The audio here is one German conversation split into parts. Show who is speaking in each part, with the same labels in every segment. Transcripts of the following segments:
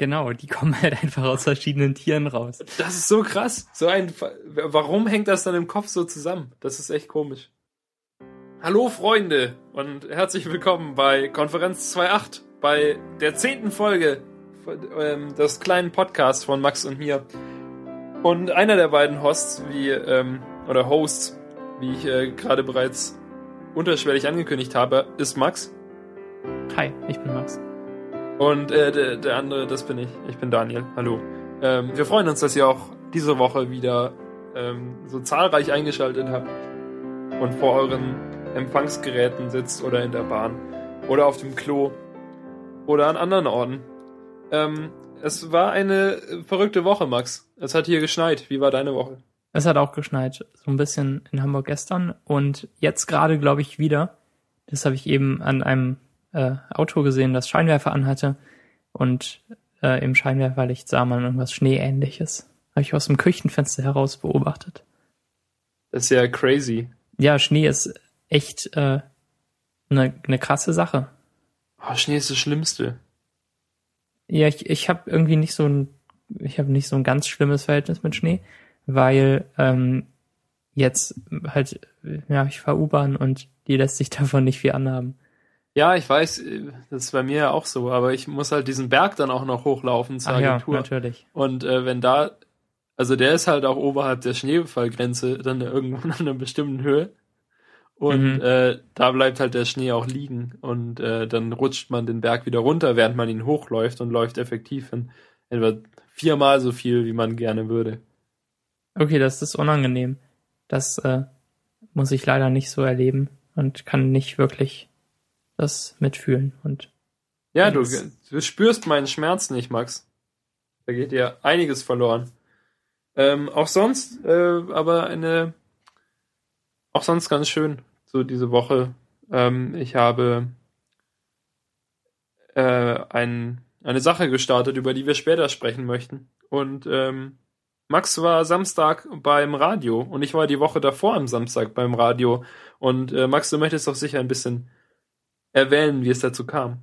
Speaker 1: Genau, die kommen halt einfach aus verschiedenen Tieren raus.
Speaker 2: Das ist so krass. So ein, warum hängt das dann im Kopf so zusammen? Das ist echt komisch. Hallo Freunde und herzlich willkommen bei Konferenz 2.8, bei der zehnten Folge ähm, des kleinen Podcasts von Max und mir. Und einer der beiden Hosts, wie, ähm, oder Hosts, wie ich äh, gerade bereits unterschwellig angekündigt habe, ist Max.
Speaker 1: Hi, ich bin Max.
Speaker 2: Und äh, der, der andere, das bin ich. Ich bin Daniel. Hallo. Ähm, wir freuen uns, dass ihr auch diese Woche wieder ähm, so zahlreich eingeschaltet habt und vor euren Empfangsgeräten sitzt oder in der Bahn oder auf dem Klo oder an anderen Orten. Ähm, es war eine verrückte Woche, Max. Es hat hier geschneit. Wie war deine Woche?
Speaker 1: Es hat auch geschneit. So ein bisschen in Hamburg gestern und jetzt gerade, glaube ich, wieder. Das habe ich eben an einem äh, Auto gesehen, das Scheinwerfer anhatte und äh, im Scheinwerferlicht sah man irgendwas Schneeähnliches. Habe ich aus dem Küchenfenster heraus beobachtet.
Speaker 2: Das ist ja crazy.
Speaker 1: Ja, Schnee ist echt eine äh, ne, ne krasse Sache.
Speaker 2: Oh, Schnee ist das Schlimmste.
Speaker 1: Ja, ich, ich habe irgendwie nicht so ein, ich habe nicht so ein ganz schlimmes Verhältnis mit Schnee, weil ähm, jetzt halt, ja, ich fahre U-Bahn und die lässt sich davon nicht viel anhaben.
Speaker 2: Ja, ich weiß, das ist bei mir ja auch so, aber ich muss halt diesen Berg dann auch noch hochlaufen zur
Speaker 1: Ach
Speaker 2: Agentur.
Speaker 1: Ja, natürlich.
Speaker 2: Und äh, wenn da, also der ist halt auch oberhalb der Schneefallgrenze dann irgendwann an einer bestimmten Höhe. Und mhm. äh, da bleibt halt der Schnee auch liegen und äh, dann rutscht man den Berg wieder runter, während man ihn hochläuft und läuft effektiv in etwa viermal so viel, wie man gerne würde.
Speaker 1: Okay, das ist unangenehm. Das äh, muss ich leider nicht so erleben und kann nicht wirklich das mitfühlen und
Speaker 2: ja, du, du spürst meinen Schmerz nicht, Max. Da geht dir einiges verloren. Ähm, auch sonst, äh, aber eine, auch sonst ganz schön, so diese Woche. Ähm, ich habe äh, ein, eine Sache gestartet, über die wir später sprechen möchten. Und ähm, Max war Samstag beim Radio und ich war die Woche davor am Samstag beim Radio. Und äh, Max, du möchtest doch sicher ein bisschen erwähnen, wie es dazu kam.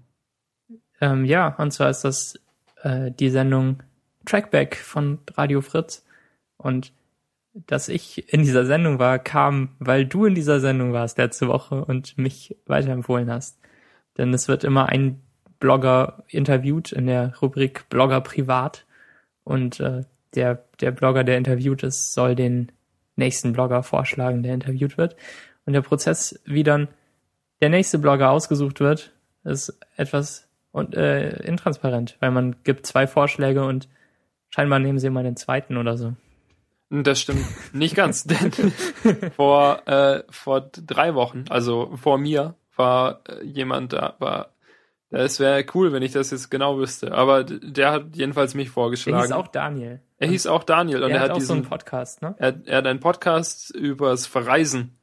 Speaker 1: Ähm, ja, und zwar ist das äh, die Sendung Trackback von Radio Fritz. Und dass ich in dieser Sendung war, kam, weil du in dieser Sendung warst letzte Woche und mich weiterempfohlen hast. Denn es wird immer ein Blogger interviewt in der Rubrik Blogger privat. Und äh, der, der Blogger, der interviewt ist, soll den nächsten Blogger vorschlagen, der interviewt wird. Und der Prozess, wie dann der nächste Blogger ausgesucht wird, ist etwas und, äh, intransparent, weil man gibt zwei Vorschläge und scheinbar nehmen sie immer den zweiten oder so.
Speaker 2: Das stimmt nicht ganz, denn vor, äh, vor drei Wochen, also vor mir, war äh, jemand da, war, es wäre cool, wenn ich das jetzt genau wüsste, aber der hat jedenfalls mich vorgeschlagen. Er
Speaker 1: hieß auch Daniel.
Speaker 2: Er hieß auch Daniel
Speaker 1: und er, hat,
Speaker 2: hat
Speaker 1: auch
Speaker 2: diesen,
Speaker 1: so einen Podcast, ne?
Speaker 2: Er, er hat einen Podcast übers Verreisen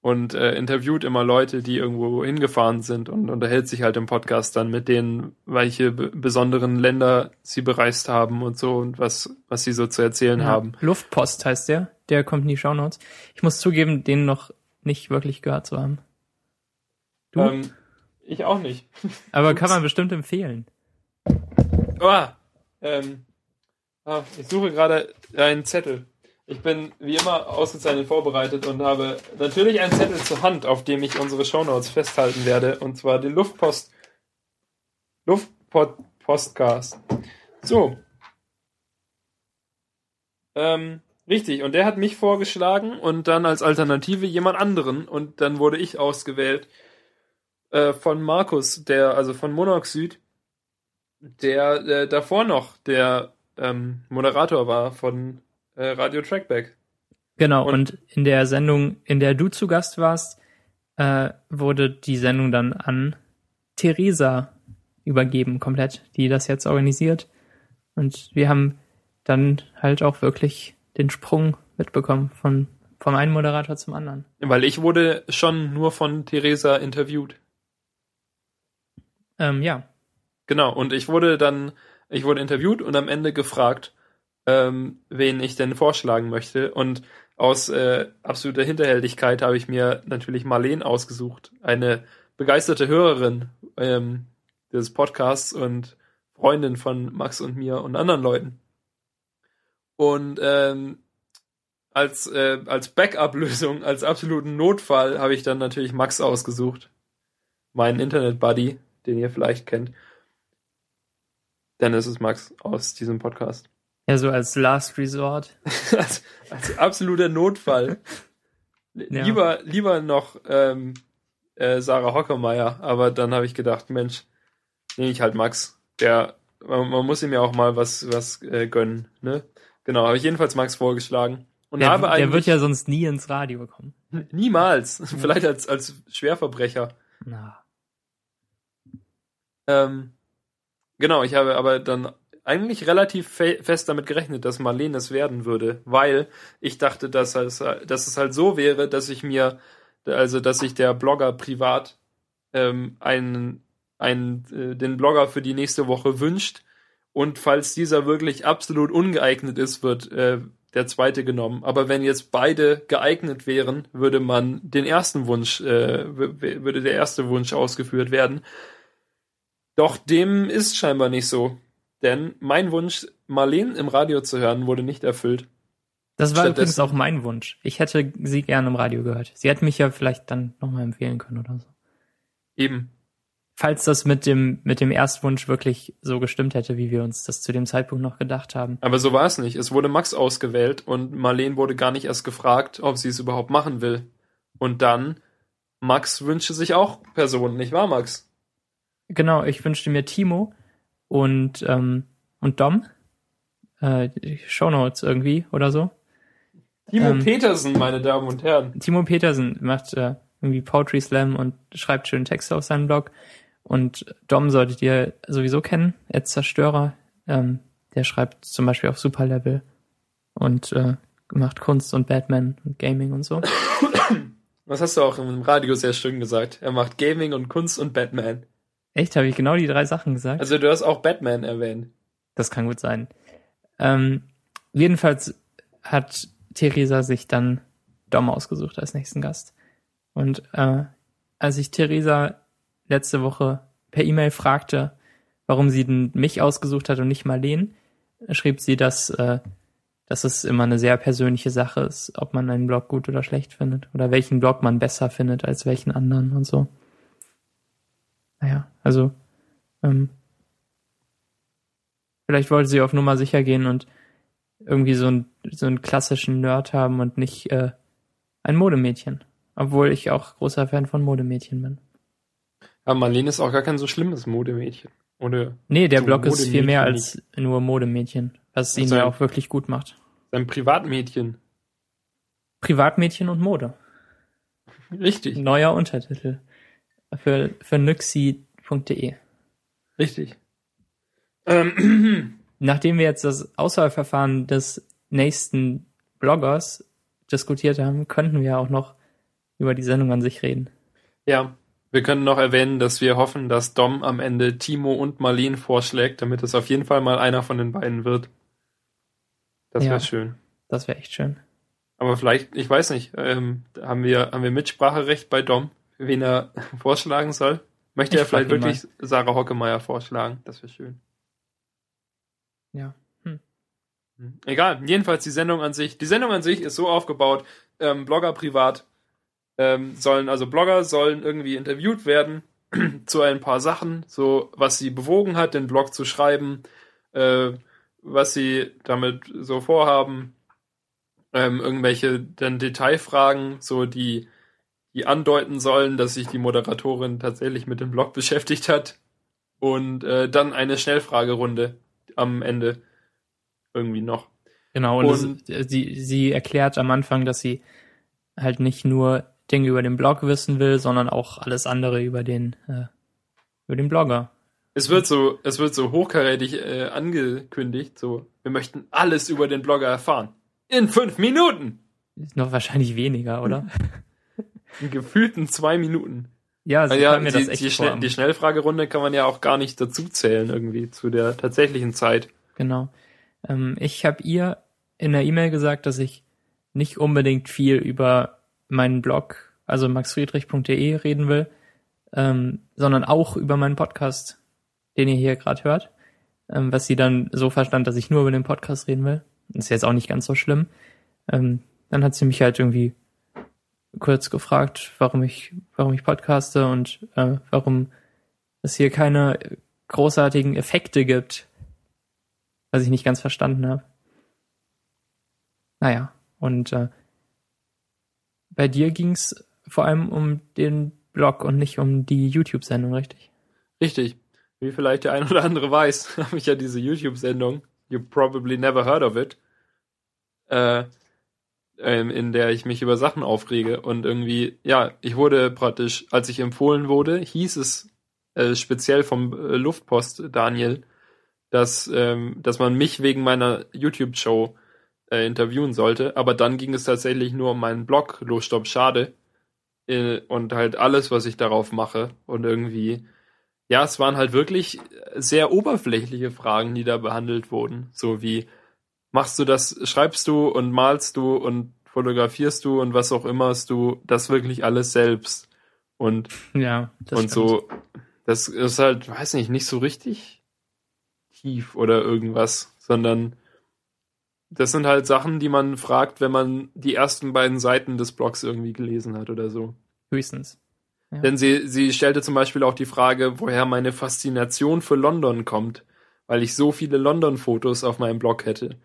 Speaker 2: und äh, interviewt immer Leute, die irgendwo hingefahren sind und unterhält sich halt im Podcast dann mit denen, welche besonderen Länder sie bereist haben und so und was, was sie so zu erzählen
Speaker 1: ja.
Speaker 2: haben.
Speaker 1: Luftpost heißt der, der kommt in die Shownotes. Ich muss zugeben, den noch nicht wirklich gehört zu haben.
Speaker 2: Du? Ähm, ich auch nicht.
Speaker 1: Aber kann man bestimmt empfehlen.
Speaker 2: Oh, ähm, ah, ich suche gerade einen Zettel. Ich bin wie immer ausgezeichnet vorbereitet und habe natürlich einen Zettel zur Hand, auf dem ich unsere Shownotes festhalten werde, und zwar den Luftpost Luftpostcast. So. Ähm, richtig, und der hat mich vorgeschlagen und dann als Alternative jemand anderen und dann wurde ich ausgewählt äh, von Markus, der, also von Monoxid, der, der davor noch der ähm, Moderator war von äh, Radio Trackback.
Speaker 1: Genau, und, und, in der Sendung, in der du zu Gast warst, äh, wurde die Sendung dann an Theresa übergeben, komplett, die das jetzt organisiert. Und wir haben dann halt auch wirklich den Sprung mitbekommen von vom einen Moderator zum anderen.
Speaker 2: Weil ich wurde schon nur von Theresa interviewt.
Speaker 1: Ähm, ja.
Speaker 2: Genau, und ich wurde dann, ich wurde interviewt und am Ende gefragt, ähm, wen ich denn vorschlagen möchte. Und aus äh, absoluter Hinterhältigkeit habe ich mir natürlich Marleen ausgesucht, eine begeisterte Hörerin ähm, des Podcasts und Freundin von Max und mir und anderen Leuten. Und ähm, als, äh, als Backup-Lösung, als absoluten Notfall habe ich dann natürlich Max ausgesucht. Meinen Internet-Buddy, den ihr vielleicht kennt. Ist es Max aus diesem Podcast.
Speaker 1: Ja, so als Last Resort.
Speaker 2: als, als absoluter Notfall. Ja. Lieber, lieber noch ähm, äh, Sarah Hockermeier, aber dann habe ich gedacht, Mensch, nehme ich halt Max. Der, man, man, muss ihm ja auch mal was, was äh, gönnen, ne? Genau, habe ich jedenfalls Max vorgeschlagen.
Speaker 1: Und der, habe der wird ja sonst nie ins Radio kommen.
Speaker 2: Niemals. Vielleicht als, als Schwerverbrecher.
Speaker 1: Na.
Speaker 2: Ähm, genau, ich habe aber dann eigentlich relativ fe fest damit gerechnet, dass Marlene es werden würde, weil ich dachte, dass es, dass es halt so wäre, dass ich mir, also dass sich der Blogger privat ähm, einen, einen, äh, den Blogger für die nächste Woche wünscht und falls dieser wirklich absolut ungeeignet ist, wird äh, der zweite genommen. Aber wenn jetzt beide geeignet wären, würde man den ersten Wunsch, äh, würde der erste Wunsch ausgeführt werden. Doch dem ist scheinbar nicht so. Denn mein Wunsch, Marlene im Radio zu hören, wurde nicht erfüllt.
Speaker 1: Das war übrigens auch mein Wunsch. Ich hätte sie gerne im Radio gehört. Sie hätte mich ja vielleicht dann nochmal empfehlen können oder so.
Speaker 2: Eben.
Speaker 1: Falls das mit dem, mit dem Erstwunsch wirklich so gestimmt hätte, wie wir uns das zu dem Zeitpunkt noch gedacht haben.
Speaker 2: Aber so war es nicht. Es wurde Max ausgewählt und Marlene wurde gar nicht erst gefragt, ob sie es überhaupt machen will. Und dann, Max wünschte sich auch Personen, nicht wahr, Max?
Speaker 1: Genau, ich wünschte mir Timo, und, ähm, und Dom. Äh, Shownotes irgendwie oder so.
Speaker 2: Timo ähm, Petersen, meine Damen und Herren.
Speaker 1: Timo Petersen macht äh, irgendwie Poetry Slam und schreibt schöne Texte auf seinem Blog. Und Dom solltet ihr sowieso kennen, Ed Zerstörer. Ähm, der schreibt zum Beispiel auf Superlevel und äh, macht Kunst und Batman und Gaming und so.
Speaker 2: Was hast du auch im Radio sehr schön gesagt? Er macht Gaming und Kunst und Batman.
Speaker 1: Echt? Habe ich genau die drei Sachen gesagt?
Speaker 2: Also du hast auch Batman erwähnt.
Speaker 1: Das kann gut sein. Ähm, jedenfalls hat Theresa sich dann Dom ausgesucht als nächsten Gast. Und äh, als ich Theresa letzte Woche per E-Mail fragte, warum sie denn mich ausgesucht hat und nicht Marleen, schrieb sie, dass, äh, dass es immer eine sehr persönliche Sache ist, ob man einen Blog gut oder schlecht findet oder welchen Blog man besser findet als welchen anderen und so. Naja, also ähm, vielleicht wollte sie auf Nummer sicher gehen und irgendwie so, ein, so einen klassischen Nerd haben und nicht äh, ein Modemädchen. Obwohl ich auch großer Fan von Modemädchen bin.
Speaker 2: Aber Marlene ist auch gar kein so schlimmes Modemädchen. Oder
Speaker 1: nee, der so Blog ist viel mehr als nur Modemädchen, was ihn ja auch wirklich gut macht.
Speaker 2: Sein Privatmädchen.
Speaker 1: Privatmädchen und Mode.
Speaker 2: Richtig.
Speaker 1: Neuer Untertitel für, für nyxi.de.
Speaker 2: Richtig.
Speaker 1: Ähm. Nachdem wir jetzt das Auswahlverfahren des nächsten Bloggers diskutiert haben, könnten wir auch noch über die Sendung an sich reden.
Speaker 2: Ja, wir können noch erwähnen, dass wir hoffen, dass Dom am Ende Timo und Marlene vorschlägt, damit es auf jeden Fall mal einer von den beiden wird. Das wäre ja, schön.
Speaker 1: Das wäre echt schön.
Speaker 2: Aber vielleicht, ich weiß nicht, ähm, haben wir haben wir Mitspracherecht bei Dom? Wen er vorschlagen soll. Möchte ich er vielleicht wirklich mal. Sarah Hockemeyer vorschlagen? Das wäre schön.
Speaker 1: Ja. Hm.
Speaker 2: hm. Egal, jedenfalls die Sendung an sich. Die Sendung an sich ist so aufgebaut, ähm, Blogger privat ähm, sollen, also Blogger sollen irgendwie interviewt werden zu ein paar Sachen, so was sie bewogen hat, den Blog zu schreiben, äh, was sie damit so vorhaben, ähm, irgendwelche dann Detailfragen, so die die andeuten sollen, dass sich die Moderatorin tatsächlich mit dem Blog beschäftigt hat. Und äh, dann eine Schnellfragerunde am Ende irgendwie noch.
Speaker 1: Genau, und, und das, sie, sie erklärt am Anfang, dass sie halt nicht nur Dinge über den Blog wissen will, sondern auch alles andere über den, äh, über den Blogger.
Speaker 2: Es wird so, es wird so hochkarätig äh, angekündigt, so, wir möchten alles über den Blogger erfahren. In fünf Minuten!
Speaker 1: Ist noch wahrscheinlich weniger, oder?
Speaker 2: In gefühlten zwei Minuten.
Speaker 1: Ja,
Speaker 2: sie ja, mir die, das echt die, Schnell, die Schnellfragerunde kann man ja auch gar nicht dazu zählen irgendwie zu der tatsächlichen Zeit.
Speaker 1: Genau. Ähm, ich habe ihr in der E-Mail gesagt, dass ich nicht unbedingt viel über meinen Blog, also maxfriedrich.de reden will, ähm, sondern auch über meinen Podcast, den ihr hier gerade hört. ähm, was sie dann so verstand, dass ich nur über den Podcast reden will. Ist jetzt auch nicht ganz so schlimm. Ähm, dann hat sie mich halt irgendwie kurz gefragt, warum ich, warum ich podcaste und äh, warum es hier keine großartigen Effekte gibt, was ich nicht ganz verstanden habe. Naja, und äh, bei dir ging's vor allem um den Blog und nicht um die YouTube-Sendung, richtig?
Speaker 2: Richtig. Wie vielleicht der ein oder andere weiß, habe ich ja diese YouTube-Sendung, you probably never heard of it, äh, ähm, in der ich mich über Sachen aufrege. Und irgendwie, ja, ich wurde praktisch, als ich empfohlen wurde, hieß es äh, speziell vom äh, Luftpost Daniel, dass, ähm, dass man mich wegen meiner YouTube-Show äh, interviewen sollte. Aber dann ging es tatsächlich nur um meinen Blog, Los Stopp Schade. Äh, und halt alles, was ich darauf mache. Und irgendwie, ja, es waren halt wirklich sehr oberflächliche Fragen, die da behandelt wurden. So wie, machst du das, schreibst du und malst du und fotografierst du und was auch immer du das wirklich alles selbst. Und,
Speaker 1: ja,
Speaker 2: und so, das ist halt, weiß nicht, nicht so richtig tief oder irgendwas, sondern das sind halt Sachen, die man fragt, wenn man die ersten beiden Seiten des Blogs irgendwie gelesen hat oder so.
Speaker 1: Höchstens.
Speaker 2: Ja. Denn sie, sie stellte zum Beispiel auch die Frage, woher meine Faszination für London kommt, weil ich so viele London-Fotos auf meinem Blog hätte.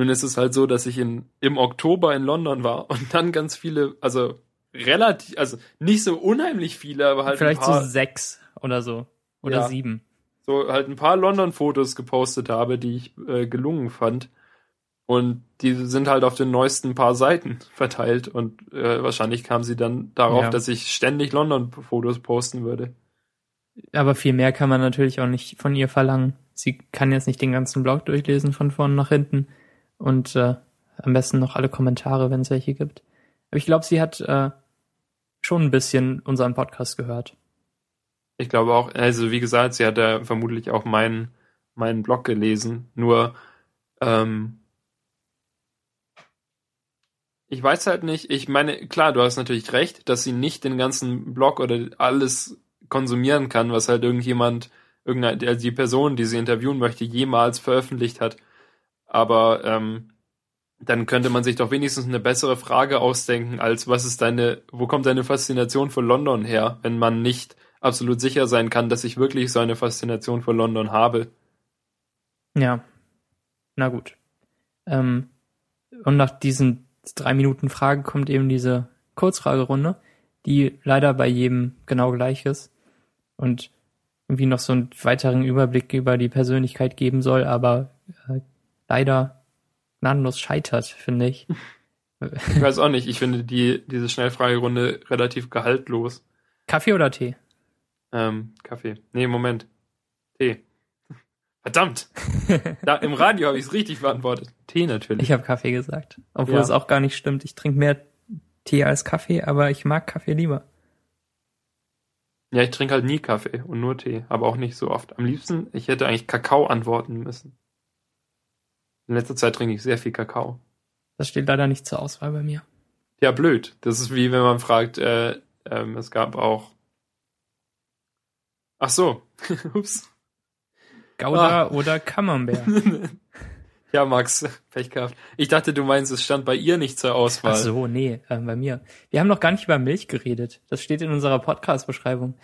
Speaker 2: Nun ist es halt so, dass ich in, im Oktober in London war und dann ganz viele, also relativ, also nicht so unheimlich viele, aber halt.
Speaker 1: Vielleicht paar, so sechs oder so. Oder ja, sieben.
Speaker 2: So halt ein paar London-Fotos gepostet habe, die ich äh, gelungen fand. Und die sind halt auf den neuesten paar Seiten verteilt und äh, wahrscheinlich kam sie dann darauf, ja. dass ich ständig London-Fotos posten würde.
Speaker 1: Aber viel mehr kann man natürlich auch nicht von ihr verlangen. Sie kann jetzt nicht den ganzen Blog durchlesen von vorn nach hinten und äh, am besten noch alle Kommentare, wenn es welche gibt. Aber ich glaube, sie hat äh, schon ein bisschen unseren Podcast gehört.
Speaker 2: Ich glaube auch, also wie gesagt, sie hat ja vermutlich auch meinen meinen Blog gelesen. Nur ähm, ich weiß halt nicht, ich meine, klar, du hast natürlich recht, dass sie nicht den ganzen Blog oder alles konsumieren kann, was halt irgendjemand, irgendeine, die Person, die sie interviewen möchte, jemals veröffentlicht hat. Aber ähm, dann könnte man sich doch wenigstens eine bessere Frage ausdenken, als was ist deine, wo kommt deine Faszination für London her, wenn man nicht absolut sicher sein kann, dass ich wirklich so eine Faszination für London habe.
Speaker 1: Ja, na gut. Ähm, und nach diesen drei Minuten Frage kommt eben diese Kurzfragerunde, die leider bei jedem genau gleich ist und irgendwie noch so einen weiteren Überblick über die Persönlichkeit geben soll, aber äh, leider gnadenlos scheitert, finde ich.
Speaker 2: Ich weiß auch nicht. Ich finde die, diese Schnellfragerunde relativ gehaltlos.
Speaker 1: Kaffee oder Tee?
Speaker 2: Ähm, Kaffee. Nee, Moment. Tee. Verdammt! da, Im Radio habe ich es richtig beantwortet. Tee natürlich.
Speaker 1: Ich habe Kaffee gesagt. Obwohl ja. es auch gar nicht stimmt. Ich trinke mehr Tee als Kaffee, aber ich mag Kaffee lieber.
Speaker 2: Ja, ich trinke halt nie Kaffee und nur Tee, aber auch nicht so oft. Am liebsten, ich hätte eigentlich Kakao antworten müssen. In letzter Zeit trinke ich sehr viel Kakao.
Speaker 1: Das steht leider nicht zur Auswahl bei mir.
Speaker 2: Ja, blöd. Das ist wie wenn man fragt, äh, ähm, es gab auch. Ach so. Ups.
Speaker 1: Gouda ah. oder Camembert.
Speaker 2: Ja, Max, Pech gehabt. Ich dachte, du meinst, es stand bei ihr nicht zur Auswahl.
Speaker 1: Ach so, nee, äh, bei mir. Wir haben noch gar nicht über Milch geredet. Das steht in unserer Podcast-Beschreibung.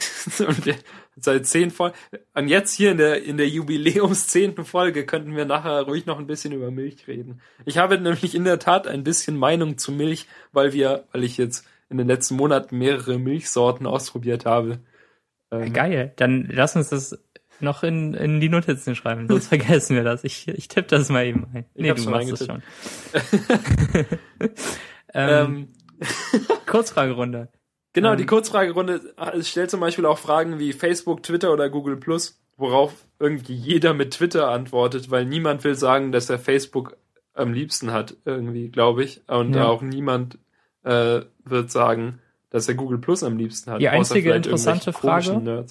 Speaker 2: seit zehn Folgen. Und jetzt hier in der, in der Jubiläums zehnten Folge könnten wir nachher ruhig noch ein bisschen über Milch reden. Ich habe nämlich in der Tat ein bisschen Meinung zu Milch, weil wir, weil ich jetzt in den letzten Monaten mehrere Milchsorten ausprobiert habe.
Speaker 1: Ähm, Geil, dann lass uns das noch in, in die Notizen schreiben, sonst vergessen wir das. Ich, ich tippe das mal eben ein.
Speaker 2: Nee, du machst das schon.
Speaker 1: ähm, Kurzfragerunde.
Speaker 2: Genau, ähm, die Kurzfragerunde stellt zum Beispiel auch Fragen wie Facebook, Twitter oder Google Plus, worauf irgendwie jeder mit Twitter antwortet, weil niemand will sagen, dass er Facebook am liebsten hat, irgendwie, glaube ich. Und ja. auch niemand äh, wird sagen, dass er Google Plus am liebsten hat.
Speaker 1: Die einzige interessante Frage,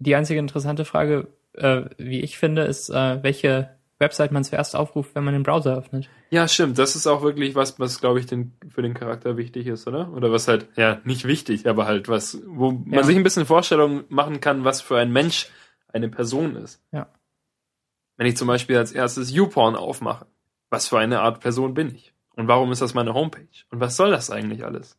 Speaker 1: die einzige interessante Frage, äh, wie ich finde, ist, äh, welche Website man zuerst aufruft, wenn man den Browser öffnet.
Speaker 2: Ja, stimmt. Das ist auch wirklich was, was glaube ich den, für den Charakter wichtig ist, oder? Oder was halt, ja, nicht wichtig, aber halt was, wo ja. man sich ein bisschen Vorstellung machen kann, was für ein Mensch eine Person ist.
Speaker 1: Ja.
Speaker 2: Wenn ich zum Beispiel als erstes YouPorn aufmache, was für eine Art Person bin ich? Und warum ist das meine Homepage? Und was soll das eigentlich alles?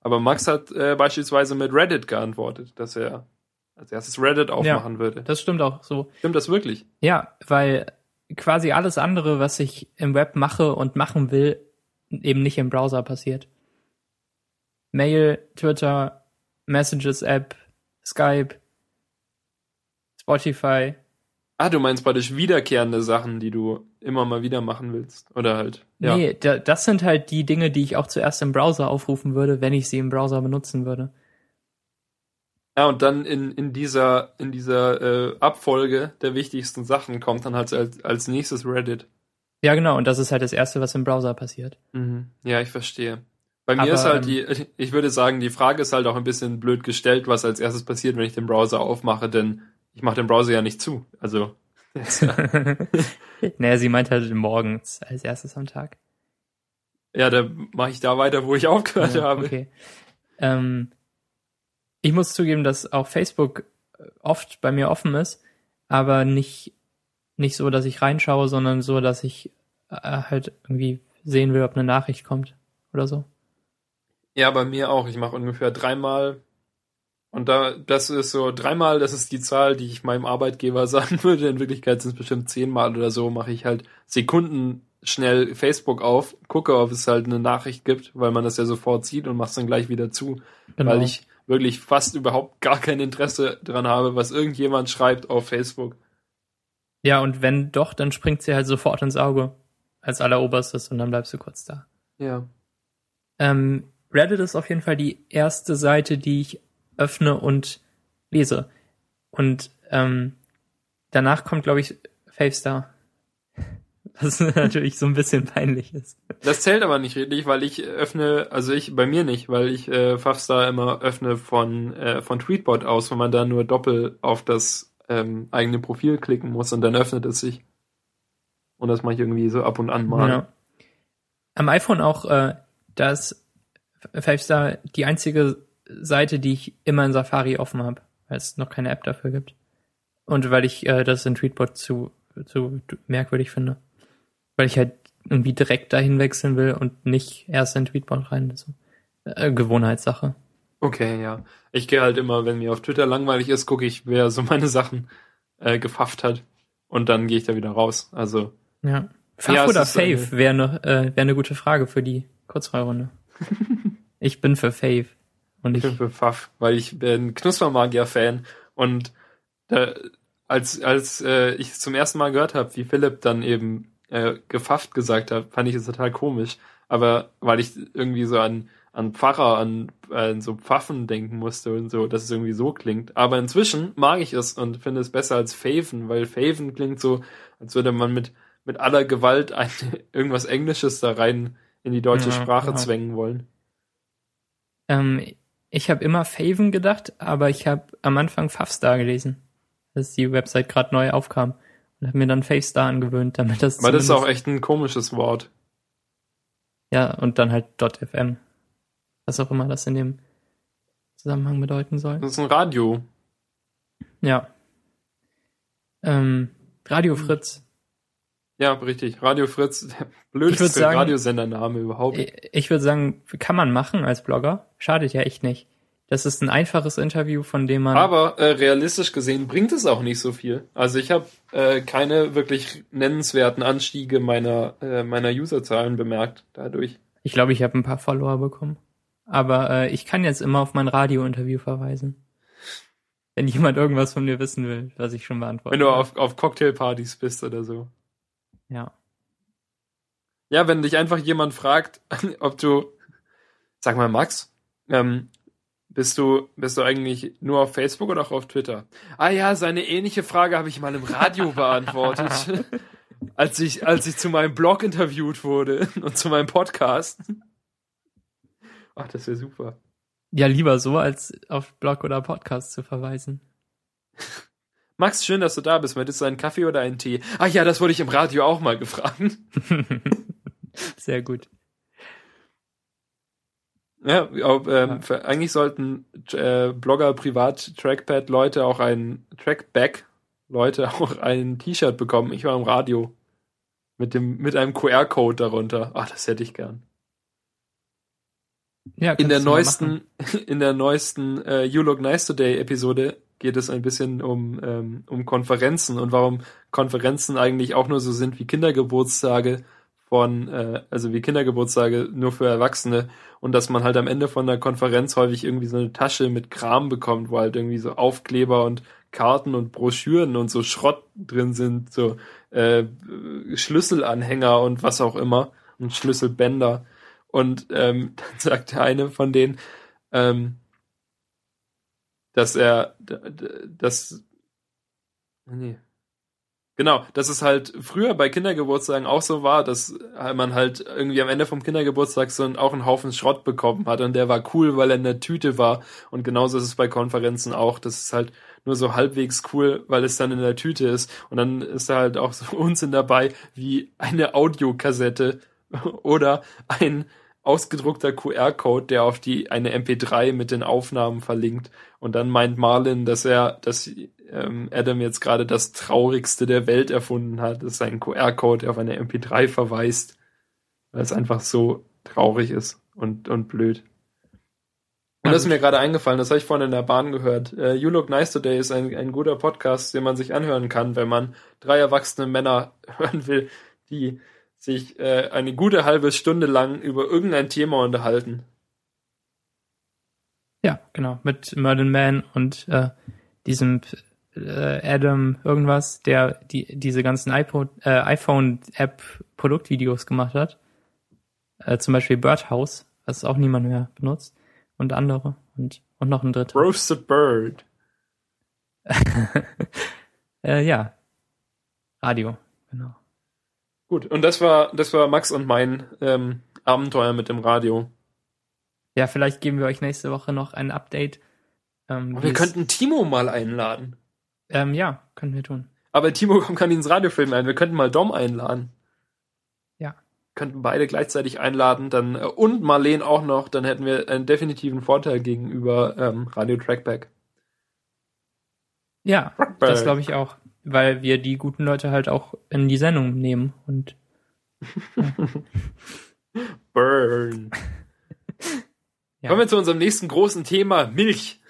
Speaker 2: Aber Max hat äh, beispielsweise mit Reddit geantwortet, dass er als erstes Reddit aufmachen
Speaker 1: ja,
Speaker 2: würde.
Speaker 1: Das stimmt auch so.
Speaker 2: Stimmt das wirklich?
Speaker 1: Ja, weil quasi alles andere, was ich im Web mache und machen will, eben nicht im Browser passiert. Mail, Twitter, Messages App, Skype, Spotify.
Speaker 2: Ah, du meinst praktisch wiederkehrende Sachen, die du immer mal wieder machen willst. Oder halt.
Speaker 1: Ja. Nee, da, das sind halt die Dinge, die ich auch zuerst im Browser aufrufen würde, wenn ich sie im Browser benutzen würde.
Speaker 2: Ja, und dann in, in dieser, in dieser äh, Abfolge der wichtigsten Sachen kommt dann halt als, als nächstes Reddit.
Speaker 1: Ja, genau, und das ist halt das Erste, was im Browser passiert.
Speaker 2: Mhm. Ja, ich verstehe. Bei mir Aber, ist halt ähm, die, ich würde sagen, die Frage ist halt auch ein bisschen blöd gestellt, was als erstes passiert, wenn ich den Browser aufmache, denn ich mache den Browser ja nicht zu. Also.
Speaker 1: naja, sie meint halt morgens als erstes am Tag.
Speaker 2: Ja, da mache ich da weiter, wo ich aufgehört ja, habe.
Speaker 1: Okay. Ähm, ich muss zugeben, dass auch Facebook äh, oft bei mir offen ist, aber nicht, nicht so, dass ich reinschaue, sondern so, dass ich äh, halt irgendwie sehen will, ob eine Nachricht kommt oder so.
Speaker 2: Ja, bei mir auch. Ich mache ungefähr dreimal und da, das ist so dreimal, das ist die Zahl, die ich meinem Arbeitgeber sagen würde. In Wirklichkeit sind es bestimmt zehnmal oder so, mache ich halt Sekunden schnell Facebook auf, gucke, ob es halt eine Nachricht gibt, weil man das ja sofort sieht und mach's dann gleich wieder zu. Genau. Weil ich wirklich fast überhaupt gar kein Interesse dran habe, was irgendjemand schreibt auf Facebook.
Speaker 1: Ja, und wenn doch, dann springt sie halt sofort ins Auge als alleroberstes und dann bleibst du kurz da.
Speaker 2: Ja.
Speaker 1: Ähm, Reddit ist auf jeden Fall die erste Seite, die ich öffne und lese. Und ähm, danach kommt, glaube ich, Favestar. Was natürlich so ein bisschen peinlich ist.
Speaker 2: Das zählt aber nicht richtig, weil ich öffne, also ich bei mir nicht, weil ich äh, Fafstar immer öffne von äh, von Tweetbot aus, wo man da nur doppelt auf das ähm, eigene Profil klicken muss und dann öffnet es sich. Und das mache ich irgendwie so ab und an mal. Ja.
Speaker 1: Am iPhone auch, äh, da ist Fivestar die einzige Seite, die ich immer in Safari offen habe, weil es noch keine App dafür gibt. Und weil ich äh, das in Tweetbot zu, zu merkwürdig finde weil ich halt irgendwie direkt dahin wechseln will und nicht erst in Tweetbot rein. Also, äh, Gewohnheitssache.
Speaker 2: Okay, ja. Ich gehe halt immer, wenn mir auf Twitter langweilig ist, gucke ich, wer so meine Sachen äh, gefafft hat. Und dann gehe ich da wieder raus. Also.
Speaker 1: Ja. Pfaff ja, oder Fave wäre ne, äh, wär eine gute Frage für die Kurzfreirunde. ich bin für Fave.
Speaker 2: Und ich, ich bin für Pfaff, weil ich bin Knuspermagier-Fan und da, als als äh, ich zum ersten Mal gehört habe, wie Philipp dann eben äh, gefafft gesagt habe, fand ich es total komisch. Aber weil ich irgendwie so an, an Pfarrer, an, an so Pfaffen denken musste und so, dass es irgendwie so klingt. Aber inzwischen mag ich es und finde es besser als Faven, weil Faven klingt so, als würde man mit, mit aller Gewalt ein, irgendwas Englisches da rein in die deutsche ja, Sprache ja. zwängen wollen.
Speaker 1: Ähm, ich habe immer Faven gedacht, aber ich habe am Anfang Pfaffstar gelesen, als die Website gerade neu aufkam und habe mir dann FaceStar angewöhnt, damit das.
Speaker 2: Weil das ist auch echt ein komisches Wort.
Speaker 1: Ja, und dann halt .fm. Was auch immer das in dem Zusammenhang bedeuten soll.
Speaker 2: Das ist ein Radio.
Speaker 1: Ja. Ähm, Radio Fritz.
Speaker 2: Ja, richtig. Radio Fritz, der blödeste sagen, Radiosendername überhaupt.
Speaker 1: Ich würde sagen, kann man machen als Blogger. Schadet ja echt nicht. Das ist ein einfaches Interview, von dem man.
Speaker 2: Aber äh, realistisch gesehen bringt es auch nicht so viel. Also ich habe äh, keine wirklich nennenswerten Anstiege meiner äh, meiner Userzahlen bemerkt dadurch.
Speaker 1: Ich glaube, ich habe ein paar Follower bekommen. Aber äh, ich kann jetzt immer auf mein Radiointerview verweisen. Wenn jemand irgendwas von mir wissen will, was ich schon beantworte.
Speaker 2: Wenn du auf, auf Cocktailpartys bist oder so.
Speaker 1: Ja.
Speaker 2: Ja, wenn dich einfach jemand fragt, ob du, sag mal, Max, ähm, bist du, bist du eigentlich nur auf Facebook oder auch auf Twitter? Ah ja, seine ähnliche Frage habe ich mal im Radio beantwortet, als ich, als ich zu meinem Blog interviewt wurde und zu meinem Podcast. Ach, das wäre super.
Speaker 1: Ja, lieber so, als auf Blog oder Podcast zu verweisen.
Speaker 2: Max, schön, dass du da bist. Möchtest du einen Kaffee oder einen Tee? Ach ja, das wurde ich im Radio auch mal gefragt.
Speaker 1: Sehr gut.
Speaker 2: Ja, auch, ähm, ja. eigentlich sollten äh, Blogger, Privat, Trackpad-Leute auch ein Trackback Leute auch ein T-Shirt bekommen. Ich war im Radio. Mit dem, mit einem QR-Code darunter. Ach, das hätte ich gern.
Speaker 1: Ja,
Speaker 2: In der neuesten, in der neuesten äh, You Look Nice Today Episode geht es ein bisschen um, ähm, um Konferenzen und warum Konferenzen eigentlich auch nur so sind wie Kindergeburtstage von, äh, also wie Kindergeburtstage nur für Erwachsene und dass man halt am Ende von der Konferenz häufig irgendwie so eine Tasche mit Kram bekommt, wo halt irgendwie so Aufkleber und Karten und Broschüren und so Schrott drin sind, so äh, Schlüsselanhänger und was auch immer und Schlüsselbänder. Und ähm, dann sagt der eine von denen, ähm, dass er, dass, nee. Genau, dass es halt früher bei Kindergeburtstagen auch so war, dass man halt irgendwie am Ende vom Kindergeburtstag so auch einen Haufen Schrott bekommen hat und der war cool, weil er in der Tüte war. Und genauso ist es bei Konferenzen auch. Das ist halt nur so halbwegs cool, weil es dann in der Tüte ist. Und dann ist da halt auch so Unsinn dabei, wie eine Audiokassette oder ein ausgedruckter QR-Code, der auf die eine MP3 mit den Aufnahmen verlinkt. Und dann meint Marlin, dass er, dass ähm, Adam jetzt gerade das traurigste der Welt erfunden hat. Das ist ein QR-Code, der auf eine MP3 verweist, weil es einfach so traurig ist und, und blöd. Und das ist mir gerade eingefallen, das habe ich vorhin in der Bahn gehört. Äh, you Look Nice Today ist ein, ein guter Podcast, den man sich anhören kann, wenn man drei erwachsene Männer hören will, die sich äh, eine gute halbe Stunde lang über irgendein Thema unterhalten.
Speaker 1: Ja, genau. Mit Merlin Man und äh, diesem äh, Adam irgendwas, der die diese ganzen iPod, äh, iPhone-App-Produktvideos gemacht hat. Äh, zum Beispiel Birdhouse, was auch niemand mehr benutzt. Und andere. Und, und noch ein dritter.
Speaker 2: Roasted Bird.
Speaker 1: äh, ja. Radio, genau.
Speaker 2: Gut, und das war, das war Max und mein ähm, Abenteuer mit dem Radio.
Speaker 1: Ja, vielleicht geben wir euch nächste Woche noch ein Update. Ähm,
Speaker 2: Wir könnten Timo mal einladen.
Speaker 1: Ähm, ja, können wir tun.
Speaker 2: Aber Timo kommt kann ins Radiofilm ein. Wir könnten mal Dom einladen.
Speaker 1: Ja.
Speaker 2: Könnten beide gleichzeitig einladen, dann äh, und Marleen auch noch, dann hätten wir einen definitiven Vorteil gegenüber ähm, Radio Trackback.
Speaker 1: Ja,
Speaker 2: Trackback.
Speaker 1: das glaube ich auch. Weil wir die guten Leute halt auch in die Sendung nehmen und
Speaker 2: Burn.
Speaker 1: Ja.
Speaker 2: Kommen wir zu unserem nächsten großen Thema, Milch.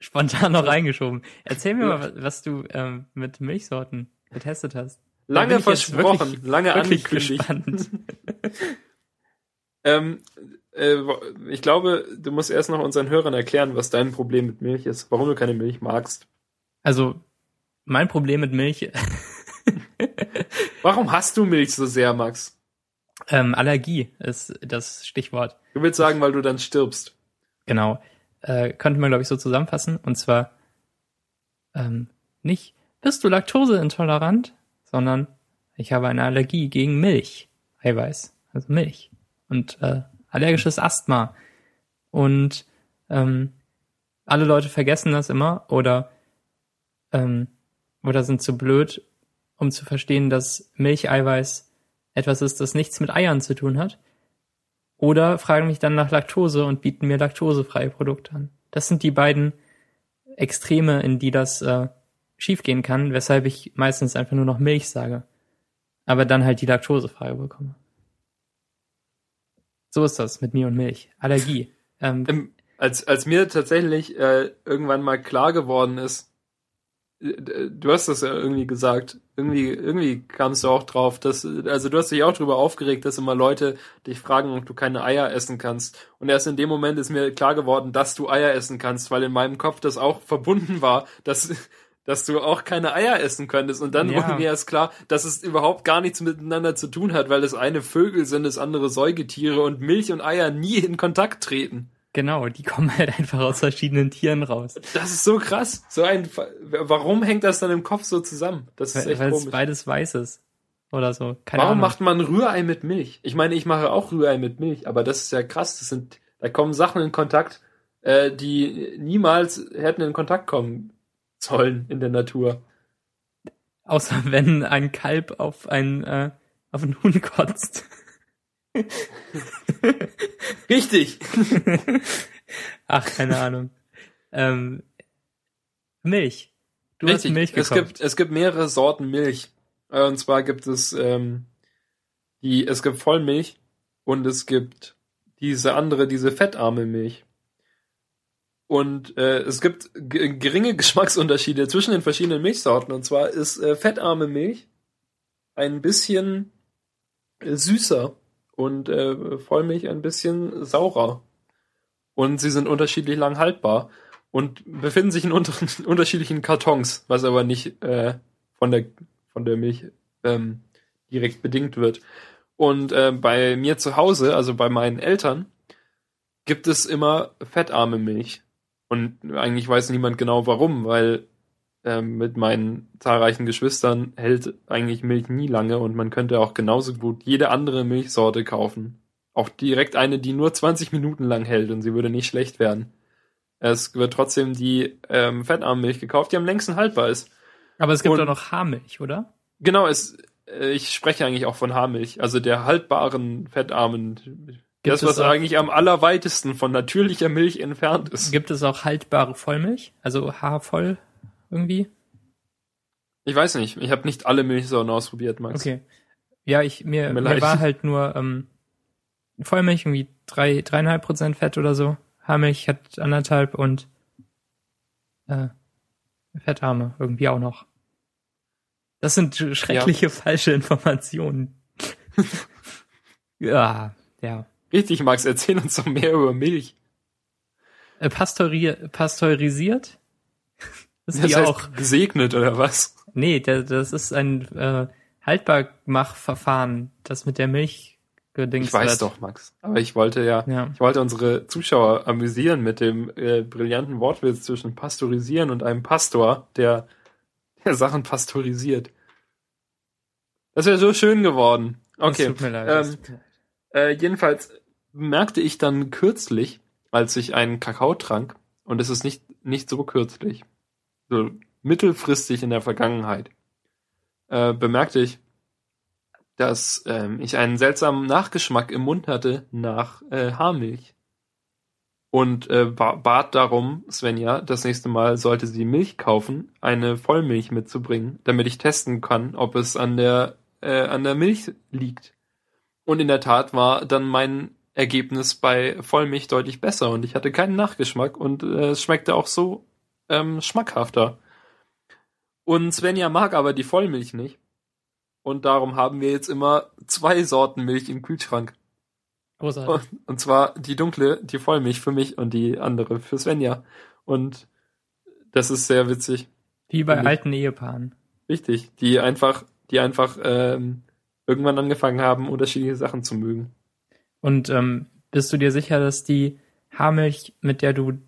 Speaker 1: Spontan noch reingeschoben. Erzähl mir mal, was- du ähm, mit Milchsorten getestet hast.
Speaker 2: Lange versprochen,
Speaker 1: wirklich-
Speaker 2: lange
Speaker 1: Wirklich
Speaker 2: angekündigt. Ähm, äh, ich glaube, du musst erst noch unseren Hörern erklären, was dein Problem mit Milch ist, warum du keine Milch magst.
Speaker 1: Also, mein Problem mit Milch,
Speaker 2: Warum hast du Milch so sehr, Max?
Speaker 1: ähm, Allergie ist das Stichwort.
Speaker 2: Du willst sagen, weil du dann stirbst.
Speaker 1: Genau. Äh, könnte man, glaube ich, so zusammenfassen. Und zwar ähm, nicht, bist du laktoseintolerant, sondern ich habe eine Allergie gegen Milch. Eiweiß. Also Milch. Und äh, allergisches Asthma. Und ähm, alle Leute vergessen das immer oder, ähm, oder sind zu blöd, um zu verstehen, dass Milcheiweiß etwas ist, das nichts mit Eiern zu tun hat. Oder fragen mich dann nach Laktose und bieten mir laktosefreie Produkte an. Das sind die beiden Extreme, in die das äh, schiefgehen kann, weshalb ich meistens einfach nur noch Milch sage. Aber dann halt die laktosefreie bekomme. So ist das mit mir und Milch. Allergie. Ähm,
Speaker 2: Ähm, als, als mir tatsächlich äh, irgendwann mal klar geworden ist, du hast das ja irgendwie gesagt, irgendwie, irgendwie kamst du auch drauf, dass, also du hast dich auch darüber aufgeregt, dass immer Leute dich fragen, ob du keine Eier essen kannst. Und erst in dem Moment ist mir klar geworden, dass du Eier essen kannst, weil in meinem Kopf das auch verbunden war, dass, dass du auch keine Eier essen könntest. Und dann
Speaker 1: Ja.
Speaker 2: wurde mir erst klar, dass es überhaupt gar nichts miteinander zu tun hat, weil das eine Vögel sind, das andere Säugetiere und Milch und Eier nie in Kontakt treten.
Speaker 1: Genau, die kommen halt einfach aus verschiedenen Tieren raus.
Speaker 2: Das ist so krass. So ein, warum hängt das dann im Kopf so zusammen? Das ist
Speaker 1: Weil
Speaker 2: echt
Speaker 1: weil es
Speaker 2: komisch.
Speaker 1: beides weiß ist. Oder so. Keine
Speaker 2: Warum
Speaker 1: Ahnung.
Speaker 2: macht man Rührei mit Milch? Ich meine, ich mache auch Rührei mit Milch, aber das ist ja krass. Das sind, da kommen Sachen in Kontakt, äh, die niemals hätten in Kontakt kommen sollen in der Natur.
Speaker 1: Außer wenn ein Kalb auf ein, äh, auf einen Huhn kotzt.
Speaker 2: Richtig.
Speaker 1: Ach, keine Ahnung. Ähm, Milch. Du hast
Speaker 2: Richtig,
Speaker 1: Milch
Speaker 2: es
Speaker 1: gekauft.
Speaker 2: gibt, es gibt mehrere Sorten Milch. Äh, Und zwar gibt es ähm, die, es gibt Vollmilch und es gibt diese andere, diese fettarme Milch. Und äh, es gibt geringe Geschmacksunterschiede zwischen den verschiedenen Milchsorten. Und zwar ist äh, fettarme Milch ein bisschen äh, süßer und äh, Vollmilch ein bisschen saurer. Und sie sind unterschiedlich lang haltbar und befinden sich in unter unterschiedlichen Kartons, was aber nicht äh, von der von der Milch ähm, direkt bedingt wird. Und äh, bei mir zu Hause, also bei meinen Eltern, gibt es immer fettarme Milch. Und eigentlich weiß niemand genau warum, weil mit meinen zahlreichen Geschwistern hält eigentlich Milch nie lange und man könnte auch genauso gut jede andere Milchsorte kaufen. Auch direkt eine, die nur 20 Minuten lang hält und sie würde nicht schlecht werden. Es wird trotzdem die ähm, fettarme Milch gekauft, die am längsten haltbar ist.
Speaker 1: Aber es gibt
Speaker 2: Und-
Speaker 1: doch noch Haarmilch, oder?
Speaker 2: Genau, es, äh, ich spreche eigentlich auch von Haarmilch, also der haltbaren, fettarmen, das,
Speaker 1: es
Speaker 2: was
Speaker 1: auch-
Speaker 2: eigentlich am allerweitesten von natürlicher Milch entfernt ist.
Speaker 1: Gibt es auch haltbare Vollmilch? Also haarvoll irgendwie?
Speaker 2: Ich weiß nicht, ich habe nicht alle Milchsorten ausprobiert, Max.
Speaker 1: Okay. Ja, ich mir,
Speaker 2: mir
Speaker 1: war halt nur ähm, Vollmilch irgendwie drei, dreieinhalb Prozent Fett oder so. Haarmilch hat anderthalb und äh, Fettarme irgendwie auch noch. Das sind sch- schreckliche falsche Informationen. ja, ja.
Speaker 2: Richtig, Max, erzähl uns doch mehr über Milch.
Speaker 1: Äh, pasteuri pasteurisiert? Ist
Speaker 2: Das
Speaker 1: die
Speaker 2: heißt
Speaker 1: auch?
Speaker 2: gesegnet oder was?
Speaker 1: Nee, das ist ein äh, Haltbarmachverfahren, das mit der Milch gedingst
Speaker 2: Ich weiß
Speaker 1: wird.
Speaker 2: doch, Max. Aber ich wollte ja,
Speaker 1: Ja.
Speaker 2: ich wollte unsere Zuschauer amüsieren mit dem äh, brillanten Wortwitz zwischen pasteurisieren und einem Pastor, der, der Sachen pasteurisiert. Das wäre so schön geworden. Okay.
Speaker 1: Das tut mir leid.
Speaker 2: Ähm,
Speaker 1: das.
Speaker 2: Äh, jedenfalls merkte ich dann kürzlich, als ich einen Kakao trank, und es ist nicht, nicht so kürzlich, so mittelfristig in der Vergangenheit, äh, bemerkte ich, dass ähm, ich einen seltsamen Nachgeschmack im Mund hatte nach äh, Haarmilch. Und äh, ba bat darum, Svenja, das nächste Mal sollte sie Milch kaufen, eine Vollmilch mitzubringen, damit ich testen kann, ob es an der, äh, an der Milch liegt. Und in der Tat war dann mein Ergebnis bei Vollmilch deutlich besser und ich hatte keinen Nachgeschmack und äh, es schmeckte auch so ähm, schmackhafter. Und Svenja mag aber die Vollmilch nicht. Und darum haben wir jetzt immer zwei Sorten Milch im Kühlschrank.
Speaker 1: Großartig.
Speaker 2: Und, und zwar die dunkle, die Vollmilch für mich und die andere für Svenja. Und das ist sehr witzig.
Speaker 1: Wie bei alten Ehepaaren.
Speaker 2: Richtig. Die einfach, die einfach ähm, irgendwann angefangen haben, unterschiedliche Sachen zu mögen.
Speaker 1: Und ähm, bist du dir sicher, dass die Haarmilch, mit der du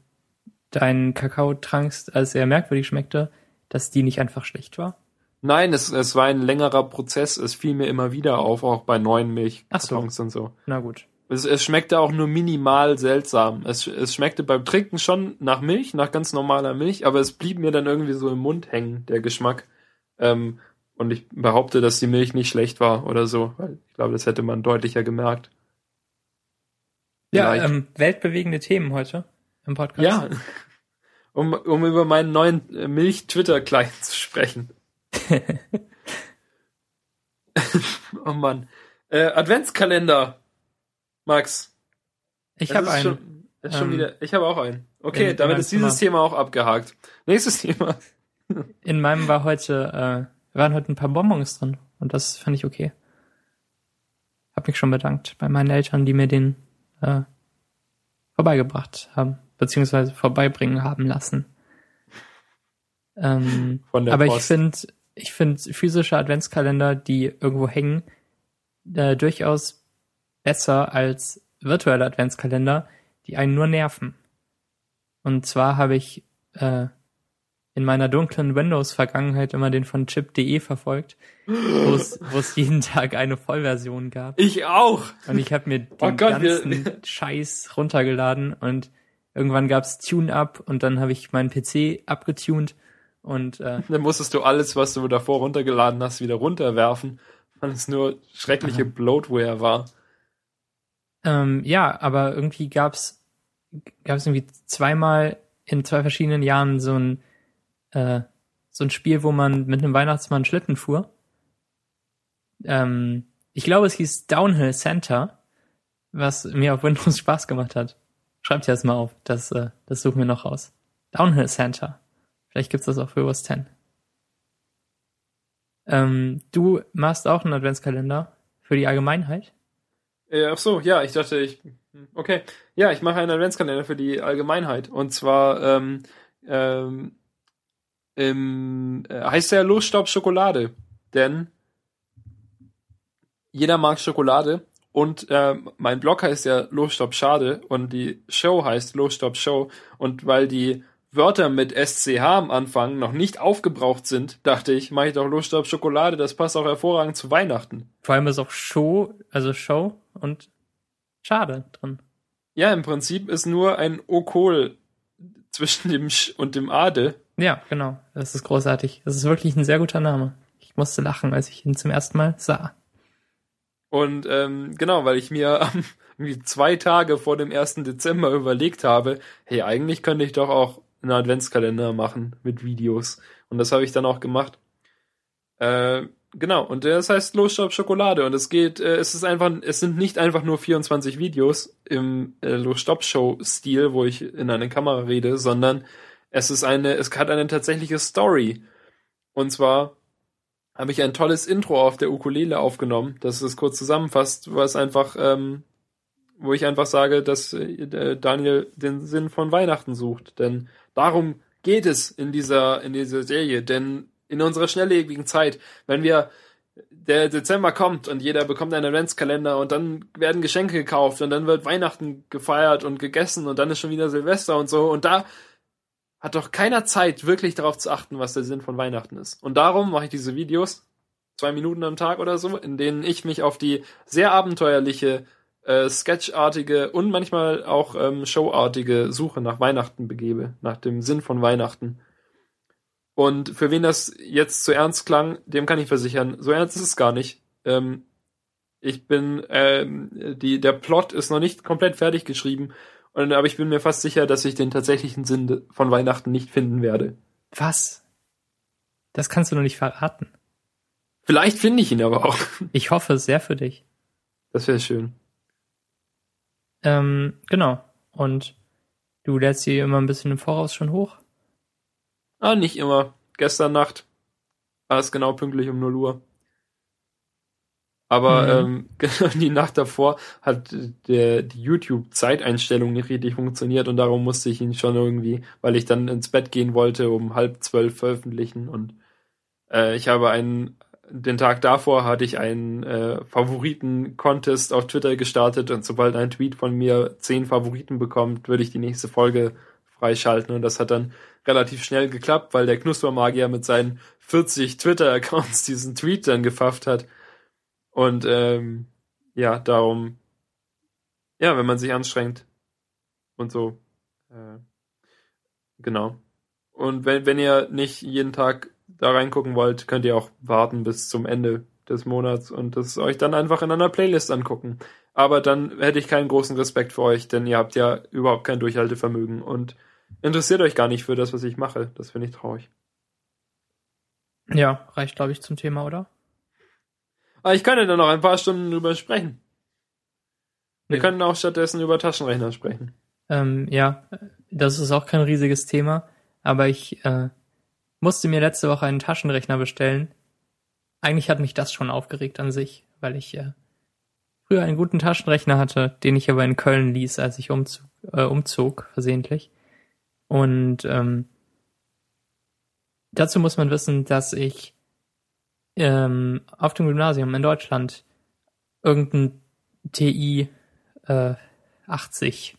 Speaker 1: deinen Kakao trankst, als er merkwürdig schmeckte, dass die nicht einfach schlecht war?
Speaker 2: Nein, es, es war ein längerer Prozess. Es fiel mir immer wieder auf, auch bei neuen Milchkartons und so.
Speaker 1: Na gut.
Speaker 2: Es, es schmeckte auch nur minimal seltsam. Es, es schmeckte beim Trinken schon nach Milch, nach ganz normaler Milch, aber es blieb mir dann irgendwie so im Mund hängen, der Geschmack. Ähm, und ich behaupte, dass die Milch nicht schlecht war oder so, weil ich glaube, das hätte man deutlicher gemerkt.
Speaker 1: Ja,
Speaker 2: Vielleicht.
Speaker 1: ähm, weltbewegende Themen heute im Podcast.
Speaker 2: Ja, um, um über meinen neuen äh, Milch-Twitter-Client zu sprechen. oh Mann. Äh, Adventskalender, Max.
Speaker 1: Ich habe einen.
Speaker 2: Schon, ist schon
Speaker 1: Ähm,
Speaker 2: wieder, ich habe auch einen. Okay,
Speaker 1: in
Speaker 2: damit
Speaker 1: meinem
Speaker 2: ist dieses
Speaker 1: Zimmer.
Speaker 2: Thema auch abgehakt. Nächstes Thema.
Speaker 1: In meinem war heute, äh, waren heute ein paar Bonbons drin und das fand ich okay. Hab mich schon bedankt bei meinen Eltern, die mir den äh, vorbeigebracht haben, beziehungsweise vorbeibringen haben lassen. Ähm, aber ich
Speaker 2: Post.
Speaker 1: finde, ich finde physische Adventskalender, die irgendwo hängen, äh, durchaus besser als virtuelle Adventskalender, die einen nur nerven. Und zwar habe ich äh, in meiner dunklen Windows-Vergangenheit immer den von chip.de verfolgt, wo es jeden Tag eine Vollversion gab.
Speaker 2: Ich auch.
Speaker 1: Und ich habe mir den
Speaker 2: Oh Gott, wir-
Speaker 1: ganzen Scheiß runtergeladen und irgendwann gab's Tune-Up und dann habe ich meinen PC abgetuned und äh,
Speaker 2: Dann musstest du alles, was du davor runtergeladen hast, wieder runterwerfen, weil es nur schreckliche Bloatware war.
Speaker 1: ähm, ja, aber irgendwie gab's gab's irgendwie zweimal in zwei verschiedenen Jahren so ein äh, so ein Spiel, wo man mit einem Weihnachtsmann Schlitten fuhr. Ähm, ich glaube, es hieß Downhill Center, was mir auf Windows Spaß gemacht hat. Schreibt ihr das mal auf, das, äh, das suchen wir noch raus. Downhill Center. Vielleicht gibt's das auch für Windows 10. Ähm, du machst auch einen Adventskalender für die Allgemeinheit?
Speaker 2: Äh, ach so, ja, ich dachte, ich. Okay. Ja, ich mache einen Adventskalender für die Allgemeinheit. Und zwar ähm, ähm, im, äh, heißt der Losstaub Schokolade. Denn jeder mag Schokolade und äh, mein Blog heißt ja Losstopp Schade und die Show heißt Losstopp Show und weil die Wörter mit SCH am Anfang noch nicht aufgebraucht sind, dachte ich, mache ich doch Losstopp Schokolade, das passt auch hervorragend zu Weihnachten.
Speaker 1: Vor allem ist auch Show, also Show und Schade drin.
Speaker 2: Ja, im Prinzip ist nur ein Okol zwischen dem Sch und dem Ade.
Speaker 1: Ja, genau. Das ist großartig. Das ist wirklich ein sehr guter Name. Ich musste lachen, als ich ihn zum ersten Mal sah.
Speaker 2: Und ähm, genau, weil ich mir ähm, irgendwie zwei Tage vor dem 1. Dezember überlegt habe, hey, eigentlich könnte ich doch auch einen Adventskalender machen mit Videos. Und das habe ich dann auch gemacht. Äh, genau, und das heißt Losstopp Schokolade. Und es geht, äh, es ist einfach, es sind nicht einfach nur 24 Videos im äh, Losstopp Show-Stil, wo ich in eine Kamera rede, sondern es ist eine, es hat eine tatsächliche Story. Und zwar habe ich ein tolles Intro auf der Ukulele aufgenommen, das es kurz zusammenfasst, was einfach, ähm, wo ich einfach sage, dass äh, Daniel den Sinn von Weihnachten sucht. Denn darum geht es in dieser, in dieser Serie. Denn in unserer schnelllebigen Zeit, wenn wir der Dezember kommt und jeder bekommt einen Adventskalender und dann werden Geschenke gekauft und dann wird Weihnachten gefeiert und gegessen und dann ist schon wieder Silvester und so und da hat doch keiner Zeit, wirklich darauf zu achten, was der Sinn von Weihnachten ist. Und darum mache ich diese Videos, zwei Minuten am Tag oder so, in denen ich mich auf die sehr abenteuerliche, äh, sketchartige und manchmal auch ähm, showartige Suche nach Weihnachten begebe, nach dem Sinn von Weihnachten. Und für wen das jetzt zu ernst klang, dem kann ich versichern, so ernst ist es gar nicht. Ähm, ich bin, ähm, die, der Plot ist noch nicht komplett fertig geschrieben und, aber ich bin mir fast sicher, dass ich den tatsächlichen Sinn von Weihnachten nicht finden werde.
Speaker 1: Was? Das kannst du noch nicht verraten.
Speaker 2: Vielleicht finde ich ihn aber auch.
Speaker 1: Ich hoffe sehr für dich.
Speaker 2: Das wäre schön.
Speaker 1: Ähm, genau. Und du lädst sie immer ein bisschen im Voraus schon hoch?
Speaker 2: Ah, nicht immer. Gestern Nacht war es genau pünktlich um 0 Uhr. Aber mhm. ähm, die Nacht davor hat der, die YouTube-Zeiteinstellung nicht richtig funktioniert und darum musste ich ihn schon irgendwie, weil ich dann ins Bett gehen wollte, um halb zwölf veröffentlichen. Und äh, ich habe einen, den Tag davor hatte ich einen äh, Favoriten-Contest auf Twitter gestartet und sobald ein Tweet von mir zehn Favoriten bekommt, würde ich die nächste Folge freischalten. Und das hat dann relativ schnell geklappt, weil der Knuspermagier mit seinen 40 Twitter-Accounts diesen Tweet dann gefafft hat. Und ähm, ja, darum, ja, wenn man sich anstrengt und so, äh, genau. Und wenn, wenn ihr nicht jeden Tag da reingucken wollt, könnt ihr auch warten bis zum Ende des Monats und das euch dann einfach in einer Playlist angucken. Aber dann hätte ich keinen großen Respekt für euch, denn ihr habt ja überhaupt kein Durchhaltevermögen und interessiert euch gar nicht für das, was ich mache. Das finde ich traurig.
Speaker 1: Ja, reicht, glaube ich, zum Thema, oder?
Speaker 2: Aber ich könnte da noch ein paar Stunden drüber sprechen. Wir ja. können auch stattdessen über Taschenrechner sprechen.
Speaker 1: Ähm, ja, das ist auch kein riesiges Thema, aber ich äh, musste mir letzte Woche einen Taschenrechner bestellen. Eigentlich hat mich das schon aufgeregt an sich, weil ich äh, früher einen guten Taschenrechner hatte, den ich aber in Köln ließ, als ich umzog, äh, umzog versehentlich. Und ähm, dazu muss man wissen, dass ich ähm, auf dem Gymnasium in Deutschland irgendein TI äh, 80,